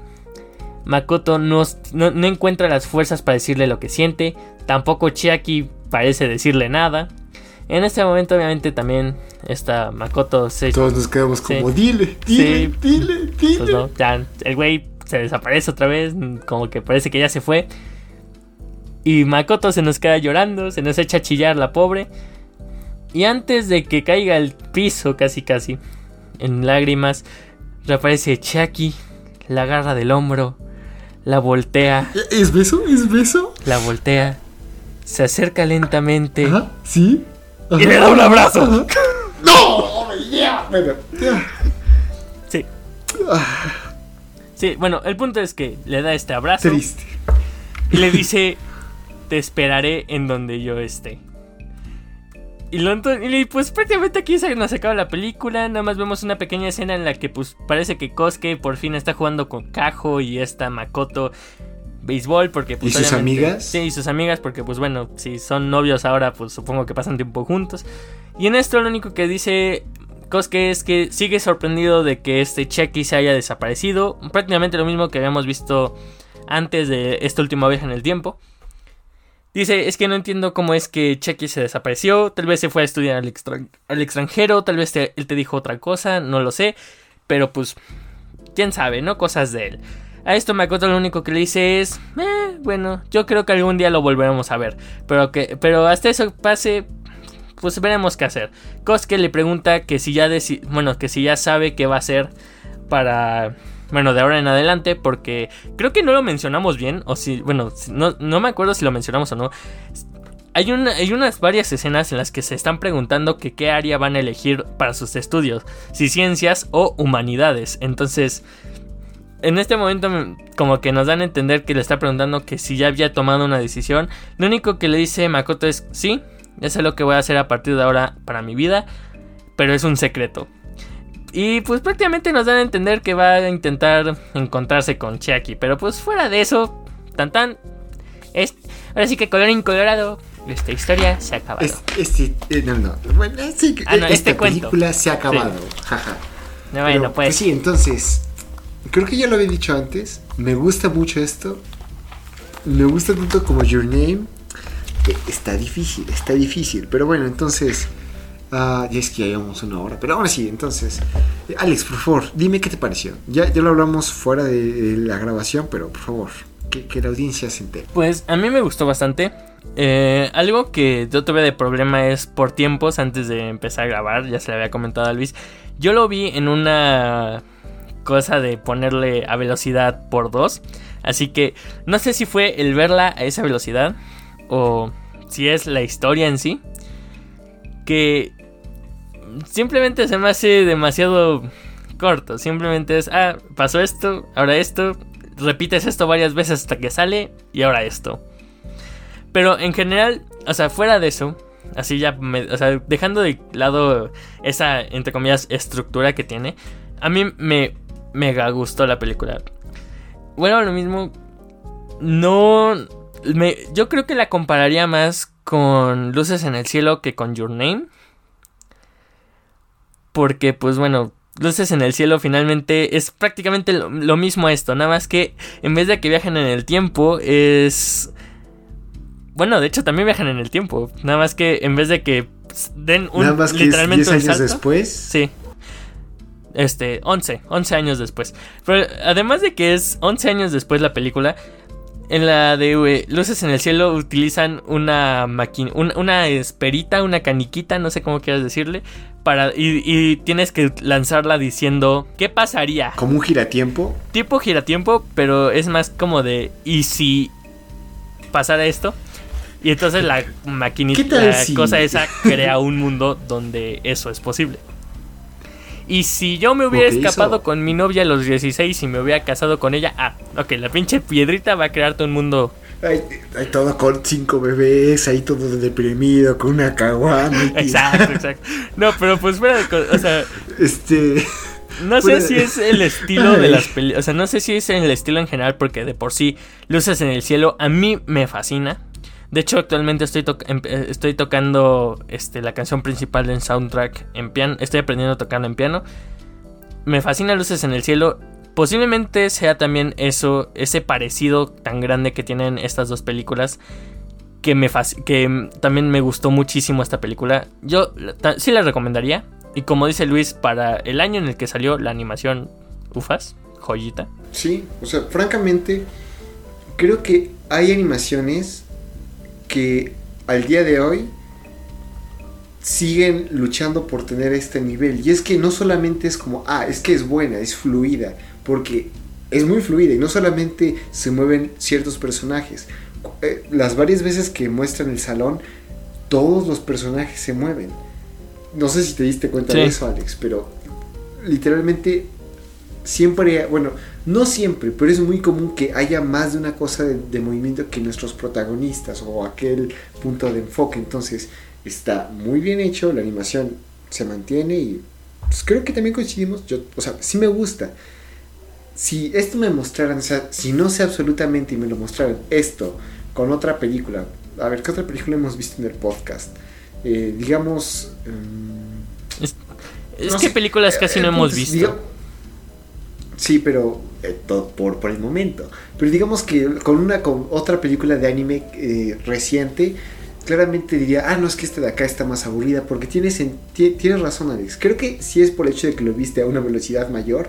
Makoto no, no, encuentra las fuerzas para decirle lo que siente. Tampoco Chiaki parece decirle nada. En este momento obviamente también está Makoto se... Todos nos quedamos como dile, dile, dile, dile. Pues el güey se desaparece otra vez. Como que parece que ya se fue. Y Makoto se nos queda llorando, se nos echa a chillar la pobre. Y antes de que caiga al piso, casi casi, en lágrimas, reaparece Chucky, la agarra del hombro, la voltea. ¿Es beso? ¿Es beso? La voltea, se acerca lentamente. Ajá, ¿sí? Y le da un abrazo. ¡No! Ya. Sí. Sí, bueno, el punto es que le da este abrazo Triste. y le dice, te esperaré en donde yo esté. Y, lo, ento- y pues prácticamente aquí se nos acaba la película, nada más vemos una pequeña escena en la que pues parece que Kosuke por fin está jugando con Kajo y esta Makoto béisbol porque pues ¿Y sus amigas? Sí, y sus amigas porque pues bueno, si son novios ahora pues supongo que pasan tiempo juntos. Y en esto lo único que dice Kosuke es que sigue sorprendido de que este Chucky se haya desaparecido, prácticamente lo mismo que habíamos visto antes de esta última vez en el tiempo. Dice, es que no entiendo cómo es que Chucky se desapareció, tal vez se fue a estudiar al, extran- al extranjero, tal vez te- él te dijo otra cosa, no lo sé, pero pues, quién sabe, ¿no? Cosas de él. A esto Makoto lo único que le dice es, eh, bueno, yo creo que algún día lo volveremos a ver, pero que, pero hasta eso pase, pues veremos qué hacer. Kosuke le pregunta que si ya bueno, que si ya sabe qué va a hacer para bueno, de ahora en adelante porque creo que no lo mencionamos bien o si bueno, no, no me acuerdo si lo mencionamos o no. Hay, una, hay unas varias escenas en las que se están preguntando que qué área van a elegir para sus estudios, si ciencias o humanidades. Entonces, en este momento me- como que nos dan a entender que le está preguntando que si ya había tomado una decisión. Lo único que le dice Makoto es sí, ya sé lo que voy a hacer a partir de ahora para mi vida, pero es un secreto. Y pues prácticamente nos dan a entender que va a intentar encontrarse con Chucky, pero pues fuera de eso, tan tan, es, ahora sí que color incolorado, esta historia se ha acabado. Es- este, eh, no, no. Bueno, sí, Ah, no, esta este cuento. película se ha acabado. Jaja. No, bueno, Pero, pues, sí, entonces, creo que ya lo había dicho antes. Me gusta mucho esto. Me gusta tanto como Your Name. está difícil, está difícil. Pero bueno, entonces. Ah, ya es que ya llevamos una hora. Pero ahora sí, entonces. Alex, por favor, dime qué te pareció. Ya, ya lo hablamos fuera de, de la grabación, pero por favor, que, que la audiencia se entere. pues a mí me gustó bastante. Eh, algo que yo tuve de problema es por tiempos antes de empezar a grabar, ya se le había comentado a Luis. Yo lo vi en una cosa de ponerle a velocidad por dos. Así que no sé si fue el verla a esa velocidad o si es la historia en sí. Que simplemente se me hace demasiado corto. Simplemente es, ah, pasó esto, ahora esto. Repites esto varias veces hasta que sale y ahora esto. Pero en general, o sea, fuera de eso, así ya, me- o sea, dejando de lado esa, entre comillas, estructura que tiene, a mí me mega gustó la película. Bueno, lo mismo, no, me, yo creo que la compararía más con Luces en el Cielo que con Your Name. Porque, pues bueno, Luces en el Cielo finalmente es prácticamente lo, lo mismo a esto, nada más que en vez de que viajen en el tiempo, es... Bueno, de hecho también viajan en el tiempo. Nada más que en vez de que pues, den un Nada más que literalmente 10 un años salto. después. Sí. Este, 11, 11 años después. Pero además de que es 11 años después la película, en la de Luces en el Cielo utilizan una máquina, un- una esperita, una caniquita, no sé cómo quieras decirle, para y, y tienes que lanzarla diciendo qué pasaría. Como un giratiempo. Tipo giratiempo, pero es más como de ¿y si pasara esto? Y entonces la maquinita, ¿Qué tal la si? cosa esa crea un mundo donde eso es posible. Y si yo me hubiera escapado con mi novia a los 16 y me hubiera casado con ella, ah, ok, la pinche piedrita va a crearte un mundo. Hay, hay todo con cinco bebés, ahí todo deprimido, con una caguama. y- Exacto, exacto. No, pero pues fuera de. O sea, Este. No sé si es el estilo de las películas. O sea, no sé si es el estilo en general, porque de por sí, Luces en el Cielo a mí me fascina. De hecho, actualmente estoy, to- em- eh, estoy tocando este, la canción principal del soundtrack en piano. Estoy aprendiendo a tocarla en piano. Me fascina Luces en el Cielo. Posiblemente sea también eso, ese parecido tan grande que tienen estas dos películas. Que, me que también me gustó muchísimo esta película. Yo sí la recomendaría. Y como dice Luis, para el año en el que salió la animación, ufas, joyita. Sí, o sea, francamente, creo que hay animaciones que al día de hoy siguen luchando por tener este nivel. Y es que no solamente es como, ah, es que es buena, es fluida, porque es muy fluida y no solamente se mueven ciertos personajes. Eh, las varias veces que muestran el salón, todos los personajes se mueven. No sé si te diste cuenta de eso, Alex, pero literalmente siempre, bueno, no siempre, pero es muy común que haya más de una cosa de, movimiento que nuestros protagonistas o aquel punto de enfoque. Entonces, está muy bien hecho, la animación se mantiene y pues, creo que también coincidimos. Yo, o sea, sí me gusta. Si esto me mostraran, o sea, si no sé absolutamente y me lo mostraran esto con otra película, a ver, ¿qué otra película hemos visto en el podcast? Eh, digamos. Mm, es, que películas casi no hemos visto. sí, pero eh, por, por el momento. Pero digamos que con una con otra película de anime eh, reciente, claramente diría, ah, no es que esta de acá está más aburrida, porque tienes, tienes razón, Alex. Creo que sí es por el hecho de que lo viste a una velocidad mayor,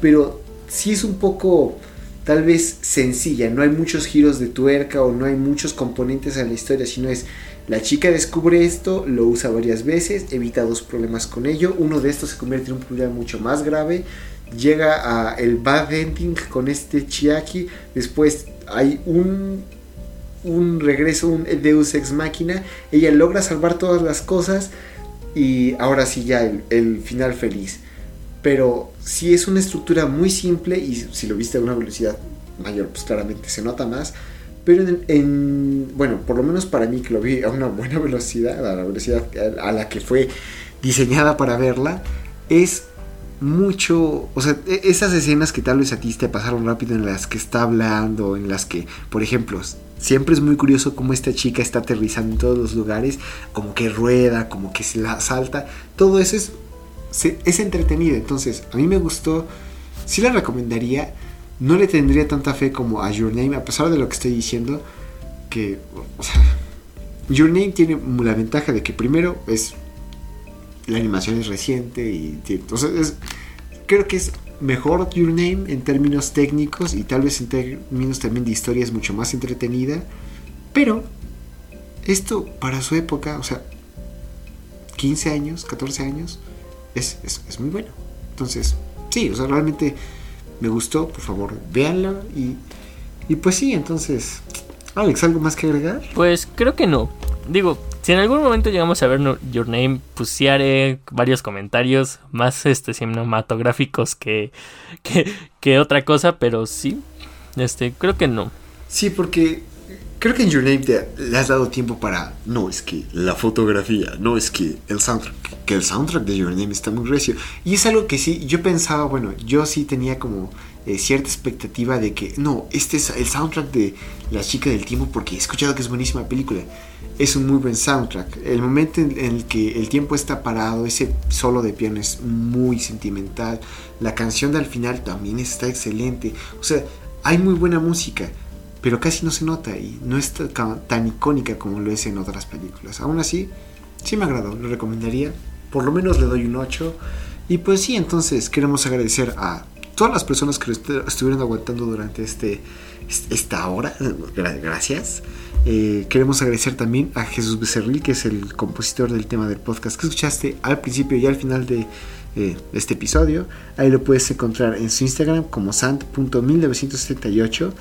pero sí es un poco tal vez sencilla, no hay muchos giros de tuerca o no hay muchos componentes en la historia, sino es la chica descubre esto, lo usa varias veces, evita dos problemas con ello, uno de estos se convierte en un problema mucho más grave, llega a el bad ending con este Chiaki, después hay un un regreso, un Deus ex máquina, ella logra salvar todas las cosas y ahora sí ya el, el final feliz. Pero si es una estructura muy simple y si lo viste a una velocidad mayor, pues claramente se nota más. Pero en, bueno, por lo menos para mí que lo vi a una buena velocidad, a la velocidad a la que fue diseñada para verla, es mucho, o sea, e, esas escenas que tal vez a ti te pasaron rápido en las que está hablando, en las que, por ejemplo, siempre es muy curioso cómo esta chica está aterrizando en todos los lugares, como que rueda, como que se la salta, todo eso es es entretenido. Entonces, a mí me gustó. Sí la recomendaría. No le tendría tanta fe como a Your Name, a pesar de lo que estoy diciendo. Que, Your Name tiene la ventaja de que primero es. La animación es reciente y. Entonces, creo que es mejor Your Name en términos técnicos y tal vez en términos también de historia es mucho más entretenida. Pero, esto para su época, o sea, 15 años, 14 años es, es, muy bueno. Entonces, sí, o sea, realmente me gustó, por favor, véanlo y, y pues sí, entonces, Alex, ¿algo más que agregar? Pues creo que no. Digo, si en algún momento llegamos a ver Your Name, pues sí haré varios comentarios más este, cinematográficos que, que, que otra cosa, pero sí, este, creo que no. Sí, porque creo que en Your Name te, le has dado tiempo para. No, es que la fotografía, no, es que el soundtrack. Que el soundtrack de Your Name está muy recio. Y es algo que sí, yo pensaba, bueno, yo sí tenía como eh, cierta expectativa de que, no, este es el soundtrack de La chica del tiempo, porque he escuchado que es buenísima película. Es un muy buen soundtrack. El momento en, en el que el tiempo está parado, ese solo de piano es muy sentimental. La canción del final también está excelente. O sea, hay muy buena música pero casi no se nota y no es tan icónica como lo es en otras películas. Aún así, sí me agradó, lo recomendaría. Por lo menos le doy un 8. Y pues sí, entonces queremos agradecer a todas las personas que estuvieron aguantando durante este, esta hora. Gracias. Eh, queremos agradecer también a Jesús Becerril, que es el compositor del tema del podcast que escuchaste al principio y al final de eh, este episodio. Ahí lo puedes encontrar en su Instagram como sant.1978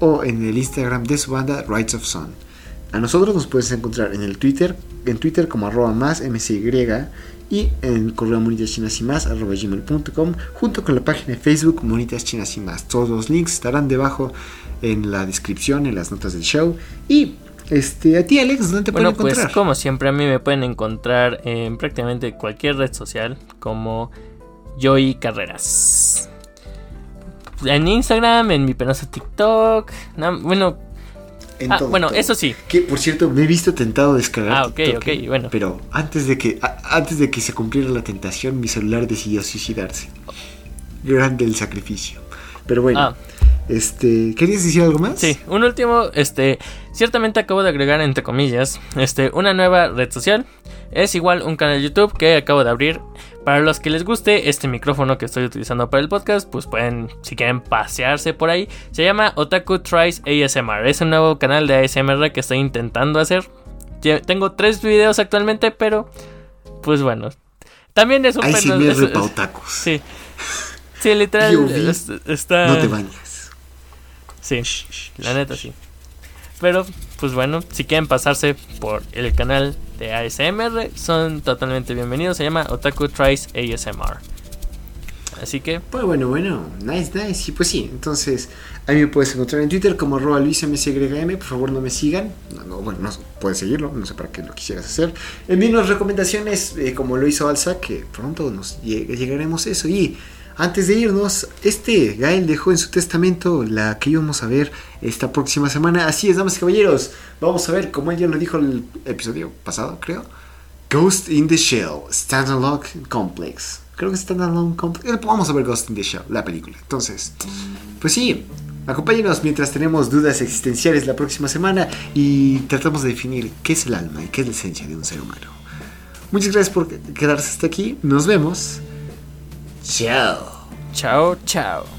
o en el Instagram de su banda Rights of Sun. A nosotros nos puedes encontrar en el Twitter, en Twitter como arroba más mcy y en correo monitas chinas y más arroba gmail.com junto con la página de Facebook monitas chinas y más. Todos los links estarán debajo en la descripción, en las notas del show. Y este, a ti Alex, ¿dónde te pueden pues, encontrar? Pues como siempre a mí me pueden encontrar en prácticamente cualquier red social como Joy Carreras en Instagram, en mi penoso TikTok. bueno, ah, bueno, eso sí. Que por cierto, me he visto tentado a descargar. Ah, ok, ok, ¿eh? bueno. Pero antes de que antes de que se cumpliera la tentación, mi celular decidió suicidarse. Grande el sacrificio. Pero bueno. Ah. Este, ¿querías decir algo más? Sí, un último, este, ciertamente acabo de agregar entre comillas, este, una nueva red social. Es igual un canal de YouTube que acabo de abrir Para los que les guste este micrófono que estoy utilizando para el podcast, pues pueden, si quieren pasearse por ahí. Se llama Otaku Tries ASMR. Es un nuevo canal de ASMR que estoy intentando hacer. Tengo tres videos actualmente, pero pues bueno. También es un ASMR para otakus. Sí. Sí, literal. está... No te bañas. Sí, la neta sí. Pero, pues bueno, si quieren pasarse por el canal de ASMR, son totalmente bienvenidos. Se llama Otaku Tries ASMR. Así que. Pues bueno, bueno, nice, nice. Y pues sí, entonces, a mí me puedes encontrar en Twitter como arroba Por favor, no me sigan. No, bueno, no puedes seguirlo, no sé para qué lo quisieras hacer. Envíenos recomendaciones, eh, como lo hizo Alza, que pronto nos llegaremos a eso. Y antes de irnos, este Gael dejó en su testamento la que íbamos a ver esta próxima semana. Así es, damas y caballeros. Vamos a ver, como él ya lo dijo el episodio pasado, creo. Ghost in the Shell, Standalone Complex. Creo que Standalone Complex. Eh, vamos a ver Ghost in the Shell, la película. Entonces, pues sí, acompáñenos mientras tenemos dudas existenciales la próxima semana y tratamos de definir qué es el alma y qué es la esencia de un ser humano. Muchas gracias por quedarse hasta aquí. Nos vemos. Chao. Chao, chao.